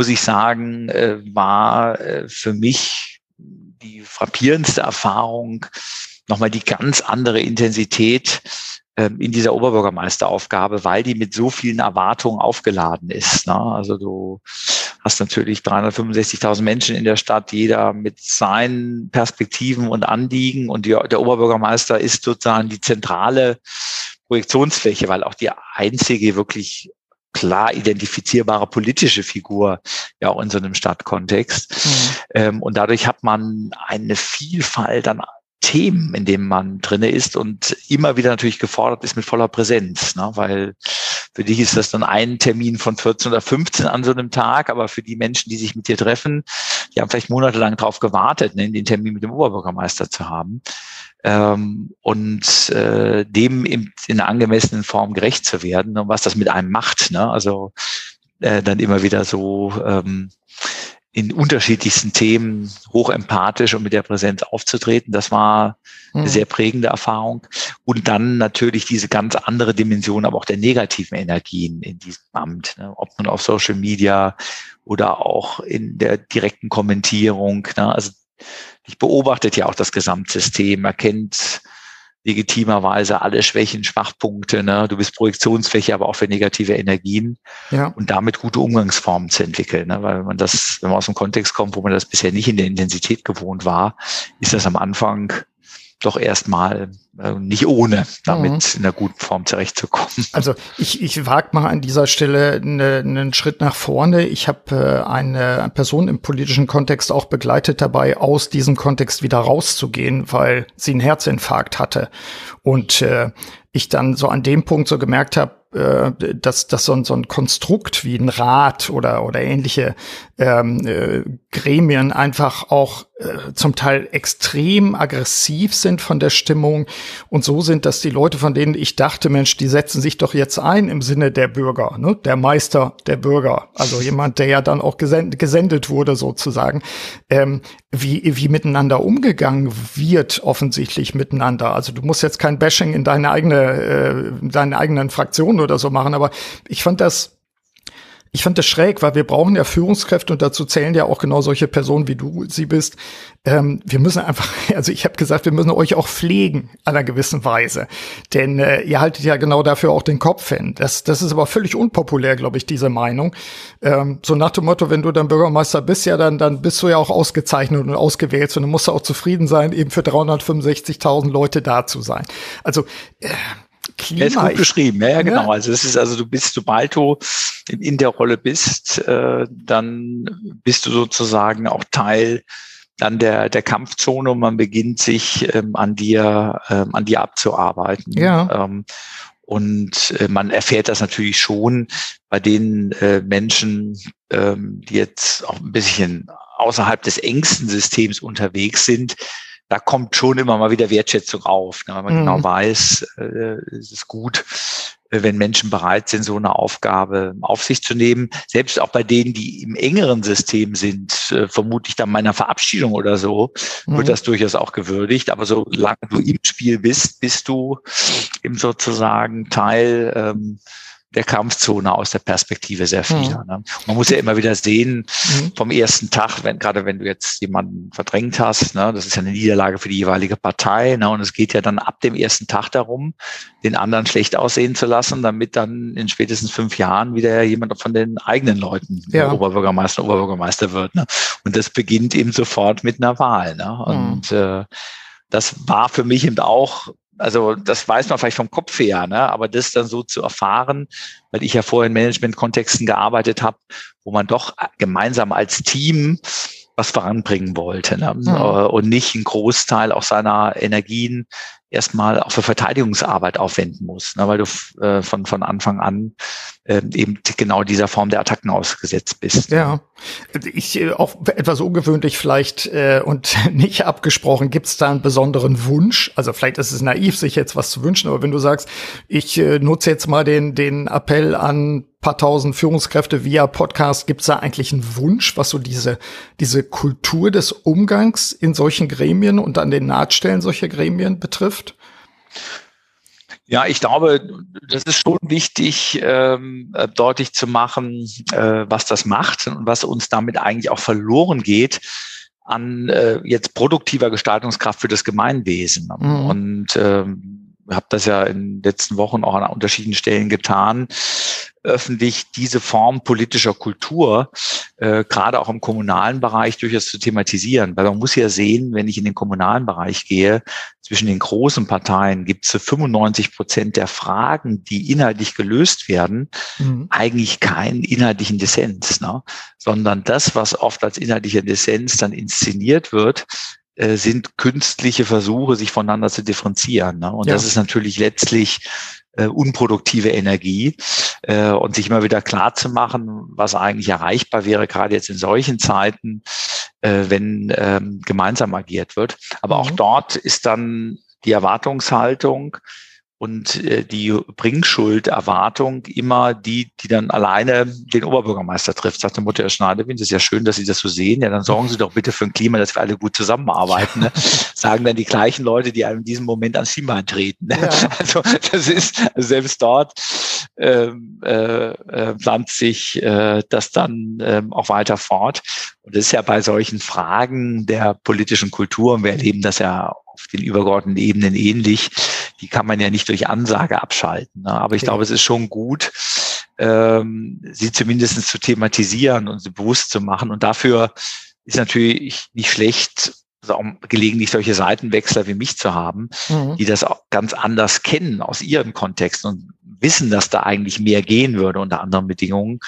muss ich sagen, äh, war äh, für mich die frappierendste Erfahrung nochmal die ganz andere Intensität ähm, in dieser Oberbürgermeisteraufgabe, weil die mit so vielen Erwartungen aufgeladen ist. Ne? Also du hast natürlich 365.000 Menschen in der Stadt, jeder mit seinen Perspektiven und Anliegen und der Oberbürgermeister ist sozusagen die zentrale Projektionsfläche, weil auch die einzige wirklich klar identifizierbare politische Figur ja auch in so einem Stadtkontext. Mhm. Ähm, und dadurch hat man eine Vielfalt an Themen, in denen man drinne ist und immer wieder natürlich gefordert ist mit voller Präsenz, ne? weil für dich ist das dann ein Termin von 14 oder 15 an so einem Tag, aber für die Menschen, die sich mit dir treffen, die haben vielleicht monatelang darauf gewartet, ne, den Termin mit dem Oberbürgermeister zu haben ähm, und äh, dem in, in einer angemessenen Form gerecht zu werden und was das mit einem macht. Ne? Also äh, dann immer wieder so ähm, in unterschiedlichsten Themen hochempathisch und mit der Präsenz aufzutreten. Das war eine mhm. sehr prägende Erfahrung. Und dann natürlich diese ganz andere Dimension, aber auch der negativen Energien in diesem Amt. Ne? Ob nun auf Social Media oder auch in der direkten Kommentierung. Ne? Also ich beobachtet ja auch das Gesamtsystem, erkennt legitimerweise alle Schwächen, Schwachpunkte. Ne? Du bist Projektionsfläche, aber auch für negative Energien. Ja. Und damit gute Umgangsformen zu entwickeln. Ne? Weil man das, wenn man aus dem Kontext kommt, wo man das bisher nicht in der Intensität gewohnt war, ist das am Anfang doch erstmal nicht ohne, damit mhm. in einer guten Form zurechtzukommen. <laughs> Also ich, ich wage mal an dieser Stelle eine, einen Schritt nach vorne. Ich habe äh, eine Person im politischen Kontext auch begleitet dabei, aus diesem Kontext wieder rauszugehen, weil sie einen Herzinfarkt hatte. Und äh, ich dann so an dem Punkt so gemerkt habe, äh, dass, dass so, ein, so ein Konstrukt wie ein Rat oder, oder ähnliche ähm, äh, Gremien einfach auch äh, zum Teil extrem aggressiv sind von der Stimmung und so sind, dass die Leute, von denen ich dachte, Mensch, die setzen sich doch jetzt ein im Sinne der Bürger, ne? der Meister der Bürger, also jemand, der ja dann auch gesendet, gesendet wurde sozusagen, ähm, wie, wie miteinander umgegangen wird, offensichtlich miteinander. Also du musst jetzt kein Bashing in deine eigene, äh, deine eigenen Fraktionen oder so machen, aber ich fand das ich fand das schräg, weil wir brauchen ja Führungskräfte und dazu zählen ja auch genau solche Personen, wie du sie bist. Ähm, wir müssen einfach, <laughs> also ich habe gesagt, wir müssen euch auch pflegen einer gewissen Weise. Denn äh, ihr haltet ja genau dafür auch den Kopf hin. Das, das ist aber völlig unpopulär, glaube ich, diese Meinung. Ähm, so nach dem Motto, wenn du dann Bürgermeister bist, ja, dann, dann bist du ja auch ausgezeichnet und ausgewählt. Und dann musst du auch zufrieden sein, eben für 365.000 Leute da zu sein. Also äh, Klima. Er ist gut beschrieben, ja, ja, genau. Ja. Also es ist also, du bist, sobald du in, der Rolle bist, äh, dann bist du sozusagen auch Teil dann der, der Kampfzone und man beginnt sich ähm, an dir, ähm, an dir abzuarbeiten. Ja. Ähm, und äh, man erfährt das natürlich schon bei den äh, Menschen, ähm, die jetzt auch ein bisschen außerhalb des engsten Systems unterwegs sind, da kommt schon immer mal wieder Wertschätzung auf, ne, weil man genau mhm. genau weiß, äh, es ist gut, äh, wenn Menschen bereit sind, so eine Aufgabe auf sich zu nehmen. Selbst auch bei denen, die im engeren System sind, äh, vermutlich dann meiner Verabschiedung oder so, mhm. wird das durchaus auch gewürdigt. Aber solange du im Spiel bist, bist du eben sozusagen Teil ähm, der Kampfzone aus der Perspektive sehr vieler. Mhm. Ne? Man muss ja immer wieder sehen, mhm. vom ersten Tag, wenn, gerade wenn du jetzt jemanden verdrängt hast, ne, das ist ja eine Niederlage für die jeweilige Partei, ne, und es geht ja dann ab dem ersten Tag darum, den anderen schlecht aussehen zu lassen, damit dann in spätestens fünf Jahren wieder jemand von den eigenen Leuten ja. Oberbürgermeister, Oberbürgermeister wird. Ne? Und das beginnt eben sofort mit einer Wahl. Ne? Mhm. Und äh, das war für mich eben auch also das weiß man vielleicht vom Kopf her, ne? aber das dann so zu erfahren, weil ich ja vorher in Management-Kontexten gearbeitet habe, wo man doch gemeinsam als Team was voranbringen wollte ne? Mhm. und nicht einen Großteil auch seiner Energien erstmal auch für Verteidigungsarbeit aufwenden muss, ne? weil du äh, von, von Anfang an äh, eben genau dieser Form der Attacken ausgesetzt bist. Ja, ich äh, auch etwas ungewöhnlich vielleicht äh, und <laughs> nicht abgesprochen. Gibt es da einen besonderen Wunsch? Also vielleicht ist es naiv, sich jetzt was zu wünschen, aber wenn du sagst, ich äh, nutze jetzt mal den den Appell an paar tausend Führungskräfte via Podcast, gibt es da eigentlich einen Wunsch, was so diese diese Kultur des Umgangs in solchen Gremien und an den Nahtstellen solcher Gremien betrifft? Ja, ich glaube, das ist schon wichtig, ähm, äh, deutlich zu machen, äh, was das macht und was uns damit eigentlich auch verloren geht an äh, jetzt produktiver Gestaltungskraft für das Gemeinwesen. Mhm. Und ähm, habe das ja in den letzten Wochen auch an unterschiedlichen Stellen getan öffentlich diese Form politischer Kultur, äh, gerade auch im kommunalen Bereich, durchaus zu thematisieren. Weil man muss ja sehen, wenn ich in den kommunalen Bereich gehe, zwischen den großen Parteien gibt es für 95 Prozent der Fragen, die inhaltlich gelöst werden, mhm. eigentlich keinen inhaltlichen Dissens, ne? sondern das, was oft als inhaltlicher Dissens dann inszeniert wird, äh, sind künstliche Versuche, sich voneinander zu differenzieren. Ne? Und ja. das ist natürlich letztlich äh, unproduktive Energie äh, und sich immer wieder klar zu machen, was eigentlich erreichbar wäre, gerade jetzt in solchen Zeiten, äh, wenn ähm, gemeinsam agiert wird. Aber mhm. auch dort ist dann die Erwartungshaltung, und äh, die Bringschuld-Erwartung immer die, die dann alleine den Oberbürgermeister trifft. Sagt der Mutter Herr es ist ja schön, dass Sie das so sehen. Ja, dann sorgen Sie doch bitte für ein Klima, dass wir alle gut zusammenarbeiten. Ne? <laughs> Sagen dann die gleichen Leute, die einem in diesem Moment ans Klima treten. Ne? Ja. <laughs> Also das ist also selbst dort ähm, äh, äh, pflanzt sich äh, das dann äh, auch weiter fort. Und das ist ja bei solchen Fragen der politischen Kultur, und wir erleben das ja auf den übergeordneten Ebenen ähnlich, die kann man ja nicht durch Ansage abschalten. Ne? Aber ich okay. glaube, es ist schon gut, ähm, sie zumindest zu thematisieren und sie bewusst zu machen. Und dafür ist natürlich nicht schlecht, also auch gelegentlich solche Seitenwechsler wie mich zu haben, mhm. die das auch ganz anders kennen aus ihrem Kontext und wissen, dass da eigentlich mehr gehen würde unter anderen Bedingungen,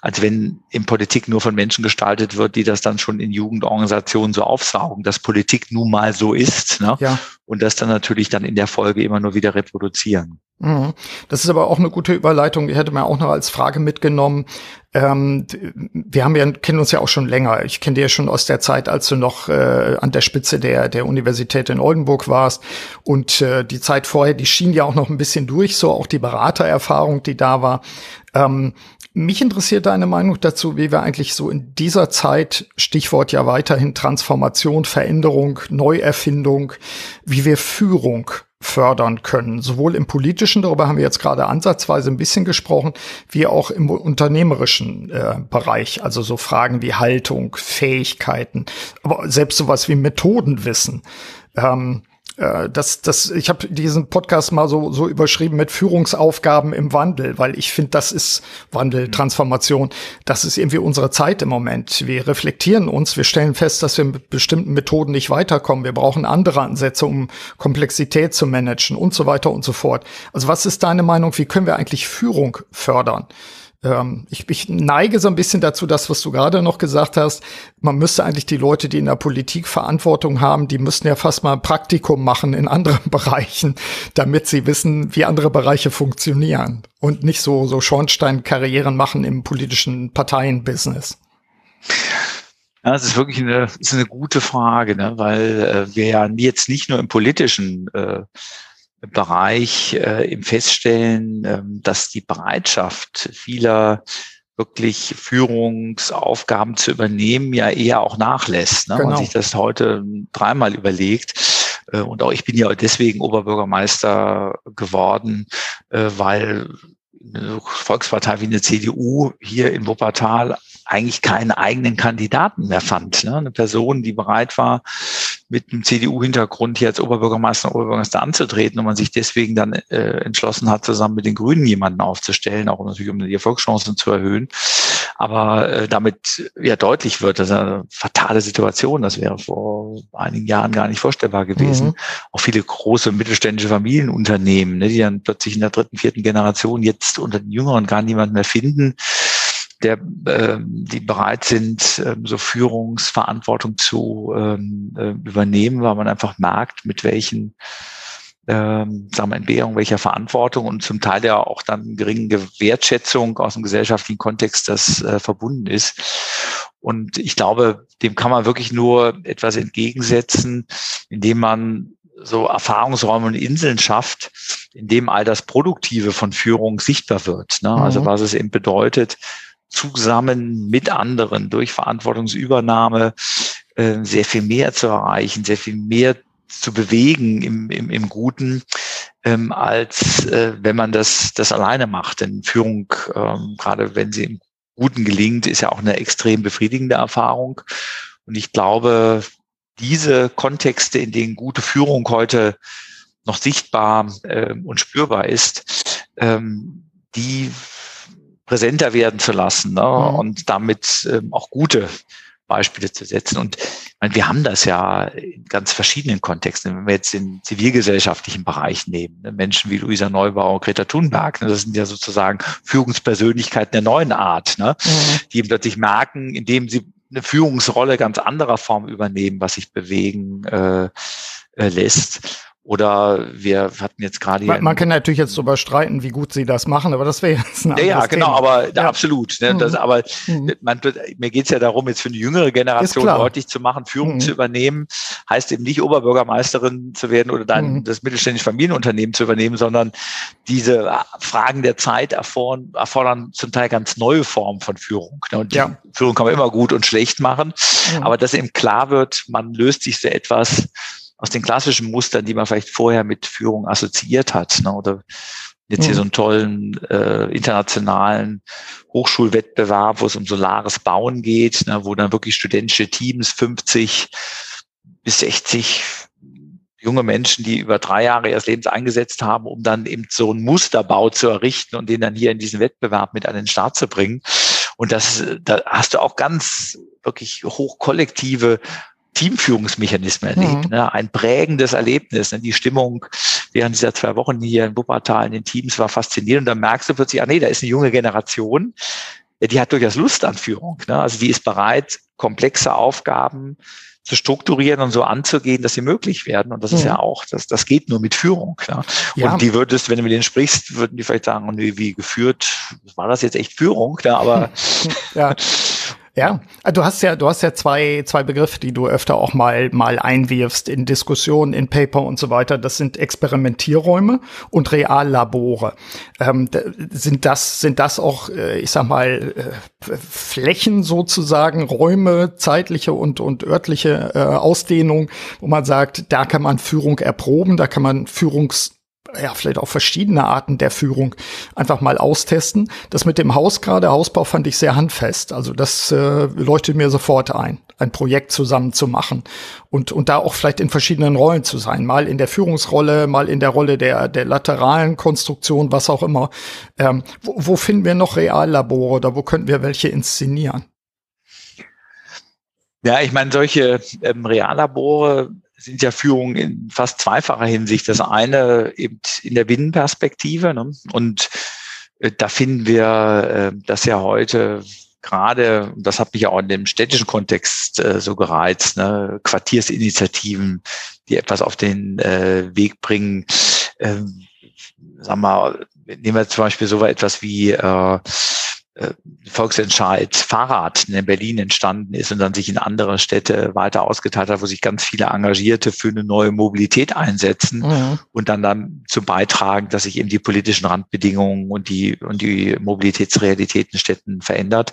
als wenn in Politik nur von Menschen gestaltet wird, die das dann schon in Jugendorganisationen so aufsaugen, dass Politik nun mal so ist ne? ja. und das dann natürlich dann in der Folge immer nur wieder reproduzieren. Mhm. Das ist aber auch eine gute Überleitung. Ich hätte mir auch noch als Frage mitgenommen. Ähm, wir haben ja, kennen uns ja auch schon länger. Ich kenne dich ja schon aus der Zeit, als du noch äh, an der Spitze der, der Universität in Oldenburg warst. Und äh, die Zeit vorher, die schien ja auch noch ein bisschen durch, so auch die Beratererfahrung, die da war. Ähm, mich interessiert deine Meinung dazu, wie wir eigentlich so in dieser Zeit, Stichwort ja weiterhin Transformation, Veränderung, Neuerfindung, wie wir Führung fördern können, sowohl im politischen, darüber haben wir jetzt gerade ansatzweise ein bisschen gesprochen, wie auch im unternehmerischen äh, Bereich, also so Fragen wie Haltung, Fähigkeiten, aber selbst sowas wie Methodenwissen. Ähm, äh, das, das, ich habe diesen Podcast mal so, so überschrieben mit Führungsaufgaben im Wandel, weil ich finde, das ist Wandel, mhm. Transformation, das ist irgendwie unsere Zeit im Moment. Wir reflektieren uns, wir stellen fest, dass wir mit bestimmten Methoden nicht weiterkommen. Wir brauchen andere Ansätze, um Komplexität zu managen und so weiter und so fort. Also was ist deine Meinung? Wie können wir eigentlich Führung fördern? Ähm, ich, ich neige so ein bisschen dazu, das, was du gerade noch gesagt hast. Man müsste eigentlich die Leute, die in der Politik Verantwortung haben, die müssten ja fast mal ein Praktikum machen in anderen <laughs> Bereichen, damit sie wissen, wie andere Bereiche funktionieren und nicht so, so Schornsteinkarrieren machen im politischen Parteienbusiness. Ja, das ist wirklich eine, ist eine gute Frage, ne? weil äh, wir ja jetzt nicht nur im politischen äh, Bereich äh, im Feststellen, ähm, dass die Bereitschaft vieler wirklich Führungsaufgaben zu übernehmen, ja eher auch nachlässt. Ne? Genau. Man sich das heute dreimal überlegt. Äh, und auch ich bin ja deswegen Oberbürgermeister geworden, äh, weil eine Volkspartei wie eine CDU hier in Wuppertal eigentlich keinen eigenen Kandidaten mehr fand. Ne? Eine Person, die bereit war, mit einem CDU-Hintergrund hier als Oberbürgermeister und Oberbürgermeister anzutreten und man sich deswegen dann äh, entschlossen hat, zusammen mit den Grünen jemanden aufzustellen, auch natürlich um die Erfolgschancen zu erhöhen. Aber äh, damit ja deutlich wird, das ist eine fatale Situation. Das wäre vor einigen Jahren gar nicht vorstellbar gewesen. Mhm. Auch viele große mittelständische Familienunternehmen, ne, die dann plötzlich in der dritten, vierten Generation jetzt unter den Jüngeren gar niemanden mehr finden der, äh, die bereit sind, äh, so Führungsverantwortung zu ähm, äh, übernehmen, weil man einfach merkt, mit welchen ähm, sagen wir, Entbehrung welcher Verantwortung und zum Teil ja auch dann geringen Wertschätzung aus dem gesellschaftlichen Kontext das äh, verbunden ist. Und ich glaube, dem kann man wirklich nur etwas entgegensetzen, indem man so Erfahrungsräume und Inseln schafft, in dem all das Produktive von Führung sichtbar wird. Ne? Also mhm. Also was es eben bedeutet, zusammen mit anderen durch Verantwortungsübernahme äh, sehr viel mehr zu erreichen, sehr viel mehr zu bewegen im, im, im Guten, ähm, als äh, wenn man das, das alleine macht. Denn Führung, ähm, gerade wenn sie im Guten gelingt, ist ja auch eine extrem befriedigende Erfahrung. Und ich glaube, diese Kontexte, in denen gute Führung heute noch sichtbar äh, und spürbar ist, ähm, die präsenter werden zu lassen ne? Mhm. und damit ähm, auch gute Beispiele zu setzen. Und ich meine, wir haben das ja in ganz verschiedenen Kontexten. Wenn wir jetzt den zivilgesellschaftlichen Bereich nehmen, ne? Menschen wie Luisa Neubauer, Greta Thunberg, ne? das sind ja sozusagen Führungspersönlichkeiten der neuen Art, ne? Mhm. die eben plötzlich merken, indem sie eine Führungsrolle ganz anderer Form übernehmen, was sich bewegen äh, äh, lässt. Oder wir hatten jetzt gerade man, man kann natürlich jetzt darüber streiten, wie gut sie das machen, aber das wäre jetzt ein Ja, ja genau, Thema. aber ja. absolut. Ne, das, mhm. aber mhm. man, mir geht's ja darum, jetzt für eine jüngere Generation deutlich zu machen, Führung mhm. zu übernehmen, heißt eben nicht Oberbürgermeisterin zu werden oder dann mhm. das mittelständische Familienunternehmen zu übernehmen, sondern diese Fragen der Zeit erfordern, erfordern zum Teil ganz neue Formen von Führung. Ne? Und ja. Führung kann man immer gut und schlecht machen, aber dass eben klar wird, man löst sich so etwas aus den klassischen Mustern, die man vielleicht vorher mit Führung assoziiert hat, ne, oder jetzt hier so einen tollen äh, internationalen Hochschulwettbewerb, wo es um solares Bauen geht, ne, wo dann wirklich studentische Teams 50 bis 60 junge Menschen, die über drei Jahre ihres Lebens eingesetzt haben, um dann eben so einen Musterbau zu errichten und den dann hier in diesen Wettbewerb mit an den Start zu bringen. Und das, da hast du auch ganz wirklich hochkollektive Teamführungsmechanismen erlebt. Mhm. Ne? Ein prägendes Erlebnis. Ne? Die Stimmung während dieser zwei Wochen hier in Wuppertal in den Teams war faszinierend. Und dann merkst du plötzlich, ah nee, da ist eine junge Generation, die hat durchaus Lust an Führung. Ne? Also die ist bereit, komplexe Aufgaben zu strukturieren und so anzugehen, dass sie möglich werden. Und das mhm. ist ja auch, das, das geht nur mit Führung. Ja. ja. Und die würdest, wenn du mit denen sprichst, würden die vielleicht sagen, wie, wie geführt, war das jetzt echt Führung? <laughs> Ja, aber <laughs> ja. Ja, äh, du hast ja, du hast ja zwei, zwei Begriffe, die du öfter auch mal, mal einwirfst in Diskussionen, in Paper und so weiter. Das sind Experimentierräume und Reallabore. Ähm, sind das, sind das auch, äh, ich sag mal, äh, Flächen sozusagen, Räume, zeitliche und, und örtliche äh, Ausdehnung, wo man sagt, da kann man Führung erproben, da kann man Führungs ja, vielleicht auch verschiedene Arten der Führung einfach mal austesten. Das mit dem Haus gerade, Hausbau fand ich sehr handfest. Also das äh, leuchtet mir sofort ein, ein Projekt zusammen zu machen und, und da auch vielleicht in verschiedenen Rollen zu sein. Mal in der Führungsrolle, mal in der Rolle der, der lateralen Konstruktion, was auch immer. Ähm, wo, wo finden wir noch Reallabore oder wo könnten wir welche inszenieren? Ja, ich meine, solche ähm, Reallabore sind ja Führungen in fast zweifacher Hinsicht. Das eine eben in der Binnenperspektive. Ne? Und äh, da finden wir äh, das ja heute gerade, das hat mich ja auch in dem städtischen Kontext äh, so gereizt, ne? Quartiersinitiativen, die etwas auf den äh, Weg bringen. Ähm, sagen wir, nehmen wir zum Beispiel so etwas wie Volksentscheid Fahrrad in Berlin entstanden ist und dann sich in andere Städte weiter ausgeteilt hat, wo sich ganz viele Engagierte für eine neue Mobilität einsetzen mhm. und dann dann zu beitragen, dass sich eben die politischen Randbedingungen und die und die Mobilitätsrealität in Städten verändert.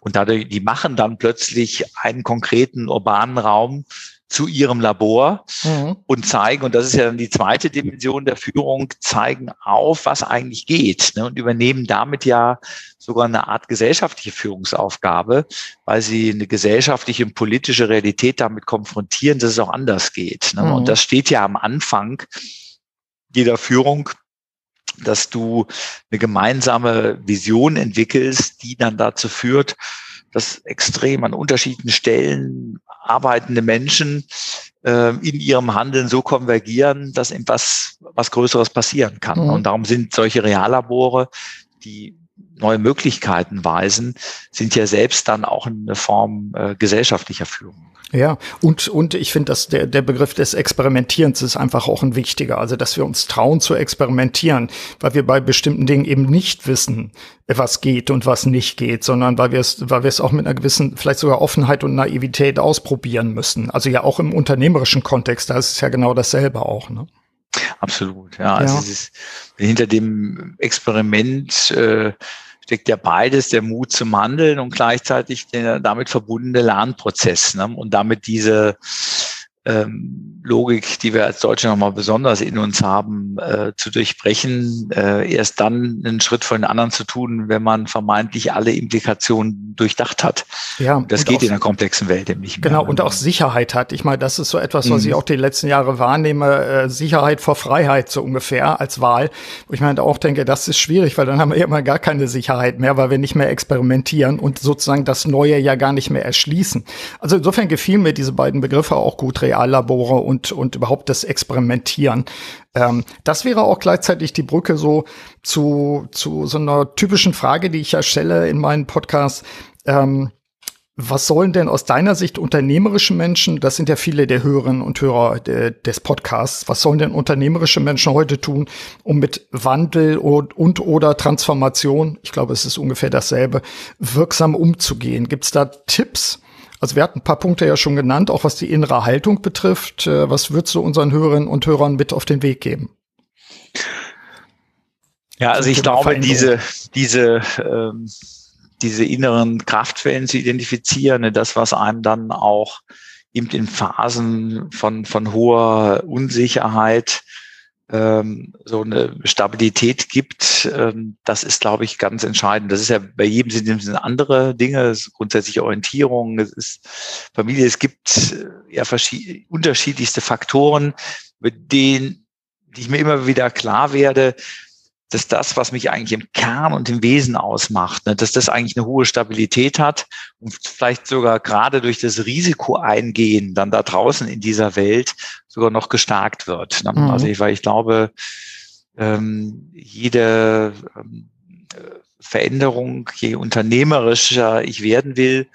Und dadurch, die machen dann plötzlich einen konkreten urbanen Raum zu ihrem Labor mhm. und zeigen, und das ist ja dann die zweite Dimension der Führung, zeigen auf, was eigentlich geht ne, und übernehmen damit ja sogar eine Art gesellschaftliche Führungsaufgabe, weil sie eine gesellschaftliche und politische Realität damit konfrontieren, dass es auch anders geht. Ne? Mhm. Und das steht ja am Anfang jeder Führung, dass du eine gemeinsame Vision entwickelst, die dann dazu führt, dass extrem an unterschiedlichen Stellen arbeitende Menschen äh, in ihrem Handeln so konvergieren, dass etwas was Größeres passieren kann. Mhm. Und darum sind solche Reallabore, die neue Möglichkeiten weisen, sind ja selbst dann auch eine Form äh, gesellschaftlicher Führung. Ja, und, und ich finde, dass der, der Begriff des Experimentierens ist einfach auch ein wichtiger. Also, dass wir uns trauen zu experimentieren, weil wir bei bestimmten Dingen eben nicht wissen, was geht und was nicht geht, sondern weil wir es, weil wir es auch mit einer gewissen, vielleicht sogar Offenheit und Naivität ausprobieren müssen. Also ja auch im unternehmerischen Kontext, da ist es ja genau dasselbe auch, ne? Absolut, ja. Also ja. es ist hinter dem Experiment äh, steckt ja beides, der Mut zum Handeln und gleichzeitig der damit verbundene Lernprozess. Ne? Und damit diese ähm, Logik, die wir als Deutsche nochmal besonders in uns haben, äh, zu durchbrechen, äh, erst dann einen Schritt von den anderen zu tun, wenn man vermeintlich alle Implikationen durchdacht hat. Ja, und das geht auch, in einer komplexen Welt eben nicht mehr. Genau, und auch Sicherheit hat. Ich meine, das ist so etwas, was mhm. ich auch die letzten Jahre wahrnehme, äh, Sicherheit vor Freiheit so ungefähr als Wahl. Wo ich meine auch denke, das ist schwierig, weil dann haben wir immer gar keine Sicherheit mehr, weil wir nicht mehr experimentieren und sozusagen das Neue ja gar nicht mehr erschließen. Also insofern gefielen mir diese beiden Begriffe auch gut, Reallabore und, und überhaupt das Experimentieren. Ähm, das wäre auch gleichzeitig die Brücke so zu, zu so einer typischen Frage, die ich ja stelle in meinen Podcasts. Ähm, was sollen denn aus deiner Sicht unternehmerische Menschen, das sind ja viele der Hörerinnen und Hörer de, des Podcasts, was sollen denn unternehmerische Menschen heute tun, um mit Wandel und, und oder Transformation, ich glaube, es ist ungefähr dasselbe, wirksam umzugehen? Gibt es da Tipps? Also wir hatten ein paar Punkte ja schon genannt, auch was die innere Haltung betrifft. Äh, was würdest du unseren Hörerinnen und Hörern mit auf den Weg geben? Ja, also ich glaube, diese, diese, ähm, diese inneren Kraftquellen zu identifizieren, ne, das, was einem dann auch eben in Phasen von, von hoher Unsicherheit ähm, so eine Stabilität gibt, ähm, das ist, glaube ich, ganz entscheidend. Das ist ja bei jedem sind, andere Dinge, es ist grundsätzlich Orientierung, es ist Familie, es gibt äh, ja verschiedene, unterschiedlichste Faktoren, mit denen, die ich mir immer wieder klar werde, dass das, was mich eigentlich im Kern und im Wesen ausmacht, ne, dass das eigentlich eine hohe Stabilität hat und vielleicht sogar gerade durch das Risiko eingehen dann da draußen in dieser Welt sogar noch gestärkt wird. Ne? Mhm. Also ich, weil ich glaube, ähm, jede ähm, Veränderung, je unternehmerischer ich werden will,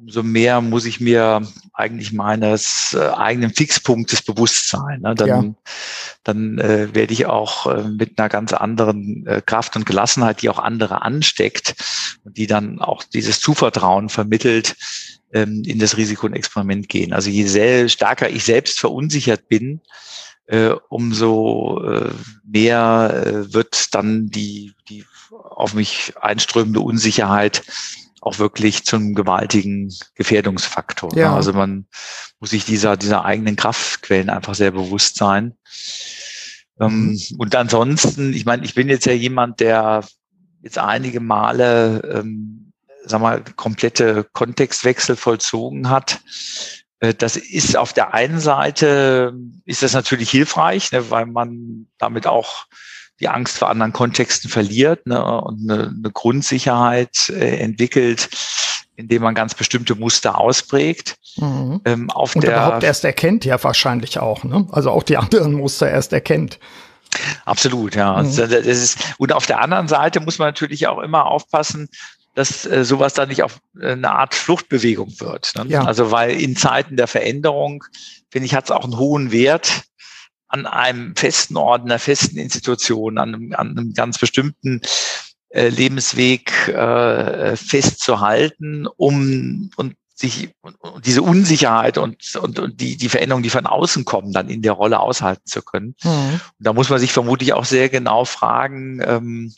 umso mehr muss ich mir eigentlich meines äh, eigenen Fixpunktes bewusst sein. Ne? Dann, ja. dann äh, werde ich auch äh, mit einer ganz anderen äh, Kraft und Gelassenheit, die auch andere ansteckt und die dann auch dieses Zuvertrauen vermittelt, ähm, in das Risiko und Experiment gehen. Also je sehr stärker ich selbst verunsichert bin, äh, umso äh, mehr äh, wird dann die, die auf mich einströmende Unsicherheit auch wirklich zum gewaltigen Gefährdungsfaktor. Ja. Also man muss sich dieser, dieser eigenen Kraftquellen einfach sehr bewusst sein. Ähm, mhm. und ansonsten, ich meine, ich bin jetzt ja jemand, der jetzt einige Male, ähm, sag mal, komplette Kontextwechsel vollzogen hat. Äh, das ist auf der einen Seite, ist das natürlich hilfreich, ne, weil man damit auch die Angst vor anderen Kontexten verliert ne, und eine, eine Grundsicherheit äh, entwickelt, indem man ganz bestimmte Muster ausprägt. Mhm. Ähm, auf und der, überhaupt erst erkennt ja wahrscheinlich auch, ne? Also auch die <laughs> anderen Muster erst erkennt. Absolut, ja. Mhm. Also das ist, und auf der anderen Seite muss man natürlich auch immer aufpassen, dass äh, sowas dann nicht auf äh, eine Art Fluchtbewegung wird. Ne? Ja. Also weil in Zeiten der Veränderung, finde ich, hat es auch einen hohen Wert, an einem festen Ort, einer festen Institution, an einem, an einem ganz bestimmten äh, Lebensweg äh, festzuhalten, um und sich und, diese Unsicherheit und, und, und die, die Veränderungen, die von außen kommen, dann in der Rolle aushalten zu können. Mhm. Und da muss man sich vermutlich auch sehr genau fragen, ähm,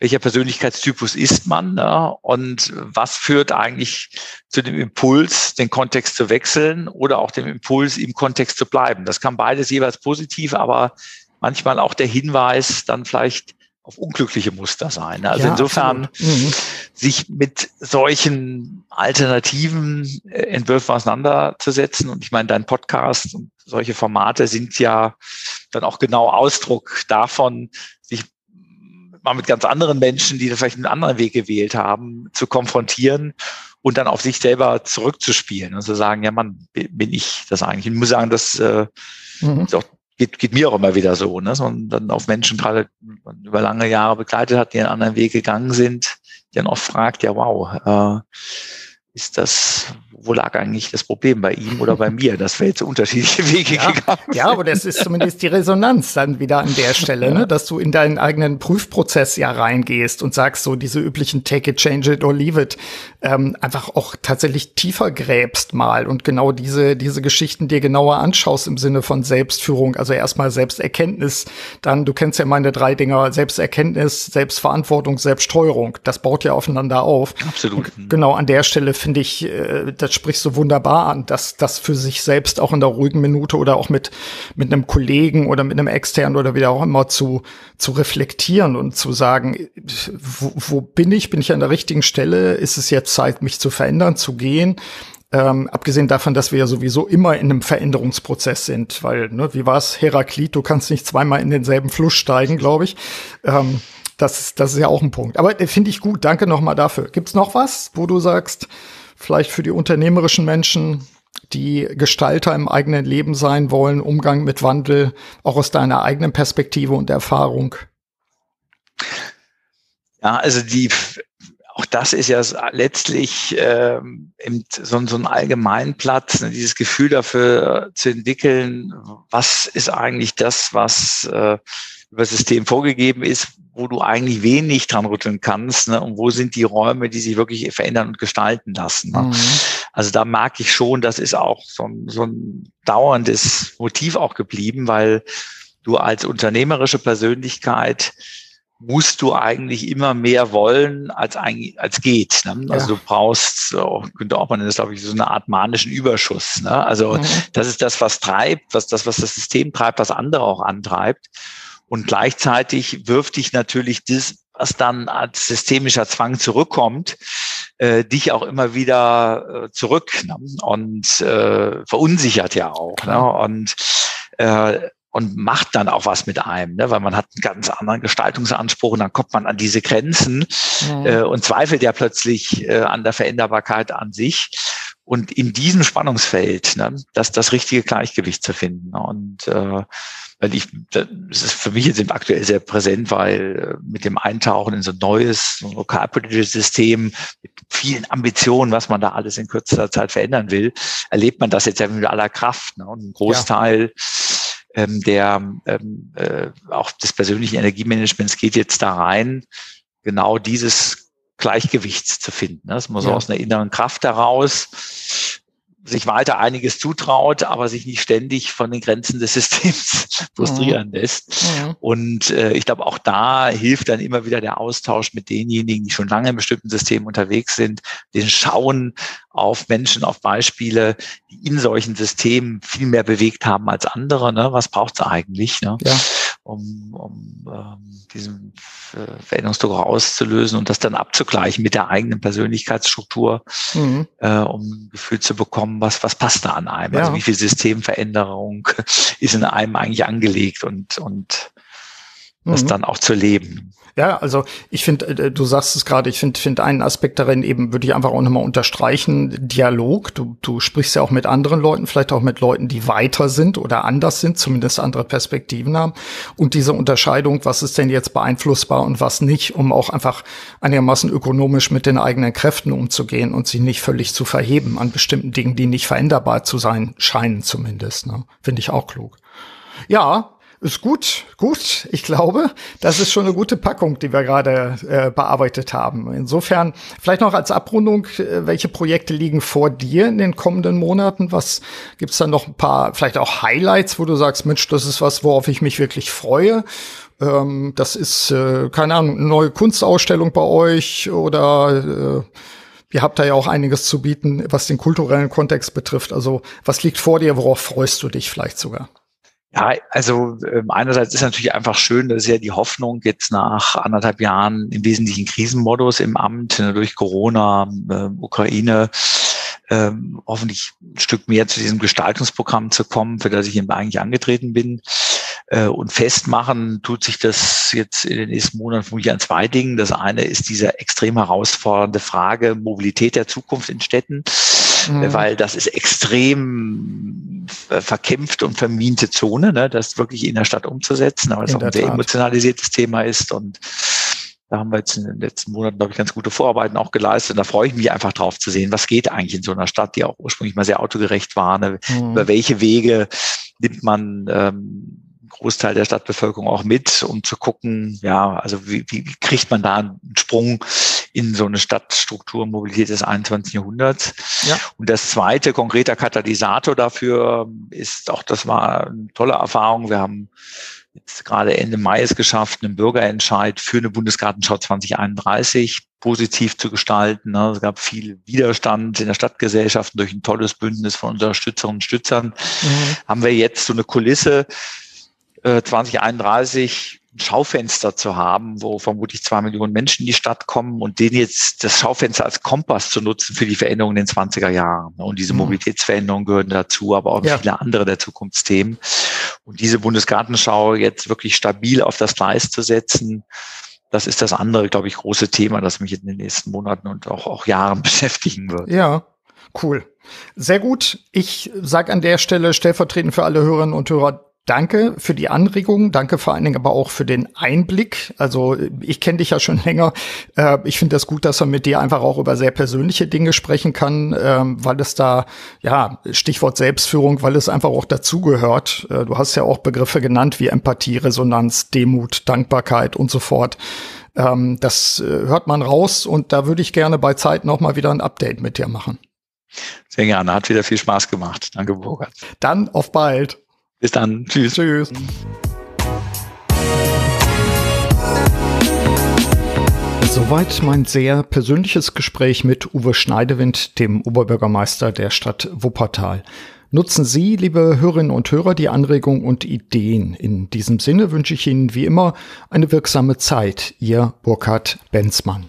welcher Persönlichkeitstypus ist man ne? und was führt eigentlich zu dem Impuls, den Kontext zu wechseln oder auch dem Impuls, im Kontext zu bleiben. Das kann beides jeweils positiv, aber manchmal auch der Hinweis, dann vielleicht auf unglückliche Muster sein. Also ja, insofern mhm. sich mit solchen alternativen äh, Entwürfen auseinanderzusetzen. Und ich meine, dein Podcast und solche Formate sind ja dann auch genau Ausdruck davon, mal mit ganz anderen Menschen, die vielleicht einen anderen Weg gewählt haben, zu konfrontieren und dann auf sich selber zurückzuspielen und zu sagen, ja, Mann, bin ich das eigentlich? Ich muss sagen, das äh, mhm. ist auch, geht, geht mir auch immer wieder so, ne? Und dann auf Menschen gerade über lange Jahre begleitet hat, die einen anderen Weg gegangen sind, die dann auch fragt, ja, wow, äh, ist das, wo lag eigentlich das Problem bei ihm oder bei mir, dass wir jetzt unterschiedliche <laughs> Wege ja, gegangen sind. Ja, aber das ist zumindest die Resonanz dann wieder an der Stelle, ne? dass du in deinen eigenen Prüfprozess ja reingehst und sagst so diese üblichen Take it, change it or leave it, ähm, einfach auch tatsächlich tiefer gräbst mal und genau diese, diese Geschichten dir genauer anschaust im Sinne von Selbstführung, also erstmal Selbsterkenntnis, dann, du kennst ja meine drei Dinger, Selbsterkenntnis, Selbstverantwortung, Selbststeuerung, das baut ja aufeinander auf. Absolut. Und genau an der Stelle finde ich, äh, das sprichst du wunderbar an, dass das für sich selbst auch in der ruhigen Minute oder auch mit, mit einem Kollegen oder mit einem externen oder wie auch immer zu, zu reflektieren und zu sagen, wo, wo bin ich? Bin ich an der richtigen Stelle? Ist es jetzt Zeit, mich zu verändern, zu gehen? Ähm, abgesehen davon, dass wir ja sowieso immer in einem Veränderungsprozess sind, weil, ne, wie war es, Heraklit, du kannst nicht zweimal in denselben Fluss steigen, glaube ich. Ähm, das, das ist ja auch ein Punkt. Aber äh, finde ich gut. Danke nochmal dafür. Gibt's noch was, wo du sagst, vielleicht für die unternehmerischen Menschen, die Gestalter im eigenen Leben sein wollen, Umgang mit Wandel, auch aus deiner eigenen Perspektive und Erfahrung? Ja, also die, auch das ist ja letztlich ähm, so, so ein Allgemeinplatz, ne, dieses Gefühl dafür zu entwickeln, was ist eigentlich das, was äh, über das System vorgegeben ist, wo du eigentlich wenig dran rütteln kannst ne? und wo sind die Räume, die sich wirklich verändern und gestalten lassen. Ne? Mhm. Also da mag ich schon, das ist auch so ein, so ein dauerndes Motiv auch geblieben, weil du als unternehmerische Persönlichkeit musst du eigentlich immer mehr wollen, als eigentlich, als geht. Ne? Also ja. du brauchst, oh, könnte auch man das, glaube ich, so eine Art manischen Überschuss. Ne? Also mhm. das ist das, was treibt, was das, was das System treibt, was andere auch antreibt. Und gleichzeitig wirft dich natürlich das, was dann als systemischer Zwang zurückkommt, äh, dich auch immer wieder äh, zurück ne? und äh, verunsichert ja auch. Ne? Und äh, und macht dann auch was mit einem, ne? weil man hat einen ganz anderen Gestaltungsanspruch und dann kommt man an diese Grenzen mhm. äh, und zweifelt ja plötzlich äh, an der Veränderbarkeit an sich. Und in diesem Spannungsfeld, ne, das das richtige Gleichgewicht zu finden. Und äh, weil ich, das ist für mich jetzt aktuell sehr präsent, weil äh, mit dem Eintauchen in so ein neues lokalpolitisches System mit vielen Ambitionen, was man da alles in kürzester Zeit verändern will, erlebt man das jetzt ja mit aller Kraft. Ne? Und ein Großteil ja ähm, der ähm, äh, auch des persönlichen Energiemanagements geht jetzt da rein, genau dieses Gleichgewicht zu finden. Das muss ja. aus einer inneren Kraft heraus sich weiter einiges zutraut, aber sich nicht ständig von den Grenzen des Systems <laughs> frustrieren mhm. lässt. Mhm. Und äh, ich glaube, auch da hilft dann immer wieder der Austausch mit denjenigen, die schon lange in bestimmten Systemen unterwegs sind, den Schauen auf Menschen, auf Beispiele, die in solchen Systemen viel mehr bewegt haben als andere. Ne? Was braucht es eigentlich? Ne? Ja um, um ähm, diesen äh, Veränderungsdruck auszulösen und das dann abzugleichen mit der eigenen Persönlichkeitsstruktur, mhm. äh, um ein Gefühl zu bekommen, was, was passt da an einem. Also ja. Also wie viel Systemveränderung <laughs> ist in einem eigentlich angelegt und, und das mhm. dann auch zu leben. Ja, also ich finde, äh, du sagst es gerade, ich finde finde einen Aspekt darin eben, würde ich einfach auch nochmal unterstreichen, Dialog. Du, du sprichst ja auch mit anderen Leuten, vielleicht auch mit Leuten, die weiter sind oder anders sind, zumindest andere Perspektiven haben. Und diese Unterscheidung, was ist denn jetzt beeinflussbar und was nicht, um auch einfach einigermaßen ökonomisch mit den eigenen Kräften umzugehen und sich nicht völlig zu verheben an bestimmten Dingen, die nicht veränderbar zu sein scheinen zumindest. Ne? Finde ich auch klug. Ja, ist gut, gut. Ich glaube, das ist schon eine gute Packung, die wir gerade äh, bearbeitet haben. Insofern vielleicht noch als Abrundung, äh, welche Projekte liegen vor dir in den kommenden Monaten? Was gibt's da noch ein paar, vielleicht auch Highlights, wo du sagst, Mensch, das ist was, worauf ich mich wirklich freue? Ähm, das ist, äh, keine Ahnung, eine neue Kunstausstellung bei euch oder äh, Ihr habt da ja auch einiges zu bieten, was den kulturellen Kontext betrifft. Also was liegt vor dir, worauf freust du dich vielleicht sogar? Ja, also äh, einerseits ist natürlich einfach schön, das ist ja die Hoffnung jetzt nach anderthalb Jahren im Wesentlichen Krisenmodus im Amt ne, durch Corona, äh, Ukraine, äh, hoffentlich ein Stück mehr zu diesem Gestaltungsprogramm zu kommen, für das ich eben eigentlich angetreten bin. Äh, und festmachen tut sich das jetzt in den nächsten Monaten vermutlich an zwei Dingen. Das eine ist diese extrem herausfordernde Frage Mobilität der Zukunft in Städten mhm. weil das ist extrem verkämpft und vermiente Zone, ne, das wirklich in der Stadt umzusetzen, aber es auch ein sehr Tat. emotionalisiertes Thema ist und da haben wir jetzt in den letzten Monaten, glaube ich, ganz gute Vorarbeiten auch geleistet. Und da freue ich mich einfach drauf zu sehen, was geht eigentlich in so einer Stadt, die auch ursprünglich mal sehr autogerecht war. Ne? Mhm. Über welche Wege nimmt man ähm, Großteil der Stadtbevölkerung auch mit, um zu gucken, ja, also wie, wie kriegt man da einen Sprung in so eine Stadtstruktur Mobilität des 21. Jahrhunderts. Ja. Und das zweite konkreter Katalysator dafür ist auch, das war eine tolle Erfahrung. Wir haben jetzt gerade Ende Mai es geschafft, einen Bürgerentscheid für eine Bundesgartenschau 2031 positiv zu gestalten. Ne? Es gab viel Widerstand in der Stadtgesellschaft durch ein tolles Bündnis von Unterstützerinnen und Stützern. Mhm. Haben wir jetzt so eine Kulisse, 2031 äh, Schaufenster zu haben, wo vermutlich zwei Millionen Menschen in die Stadt kommen und denen jetzt das Schaufenster als Kompass zu nutzen für die Veränderungen in den 20er Jahren. Und diese mhm. Mobilitätsveränderungen gehören dazu, aber auch ja. viele andere der Zukunftsthemen. Und diese Bundesgartenschau jetzt wirklich stabil auf das Gleis zu setzen, das ist das andere, glaube ich, große Thema, das mich in den nächsten Monaten und auch, auch Jahren <laughs> beschäftigen wird. Ja, cool. Sehr gut. Ich sage an der Stelle stellvertretend für alle Hörerinnen und Hörer Danke für die Anregung, danke vor allen Dingen aber auch für den Einblick. Also ich kenne dich ja schon <laughs> länger. Äh, ich finde das gut, dass man mit dir einfach auch über sehr persönliche Dinge sprechen kann, äh, weil es da, ja, Stichwort Selbstführung, weil es einfach auch dazugehört. Äh, du hast ja auch Begriffe genannt wie Empathie, Resonanz, Demut, Dankbarkeit und so fort. Ähm, das äh, hört man raus und da würde ich gerne bei Zeit noch mal wieder ein Update mit dir machen. Sehr gerne, hat wieder viel Spaß gemacht. Danke, Burkhard. Dann auf bald. Bis dann. Tschüss. Tschüss. Soweit mein sehr persönliches Gespräch mit Uwe Schneidewind, dem Oberbürgermeister der Stadt Wuppertal. Nutzen Sie, liebe Hörerinnen und Hörer, die Anregungen und Ideen. In diesem Sinne wünsche ich Ihnen wie immer eine wirksame Zeit. Ihr Burkhard Benzmann.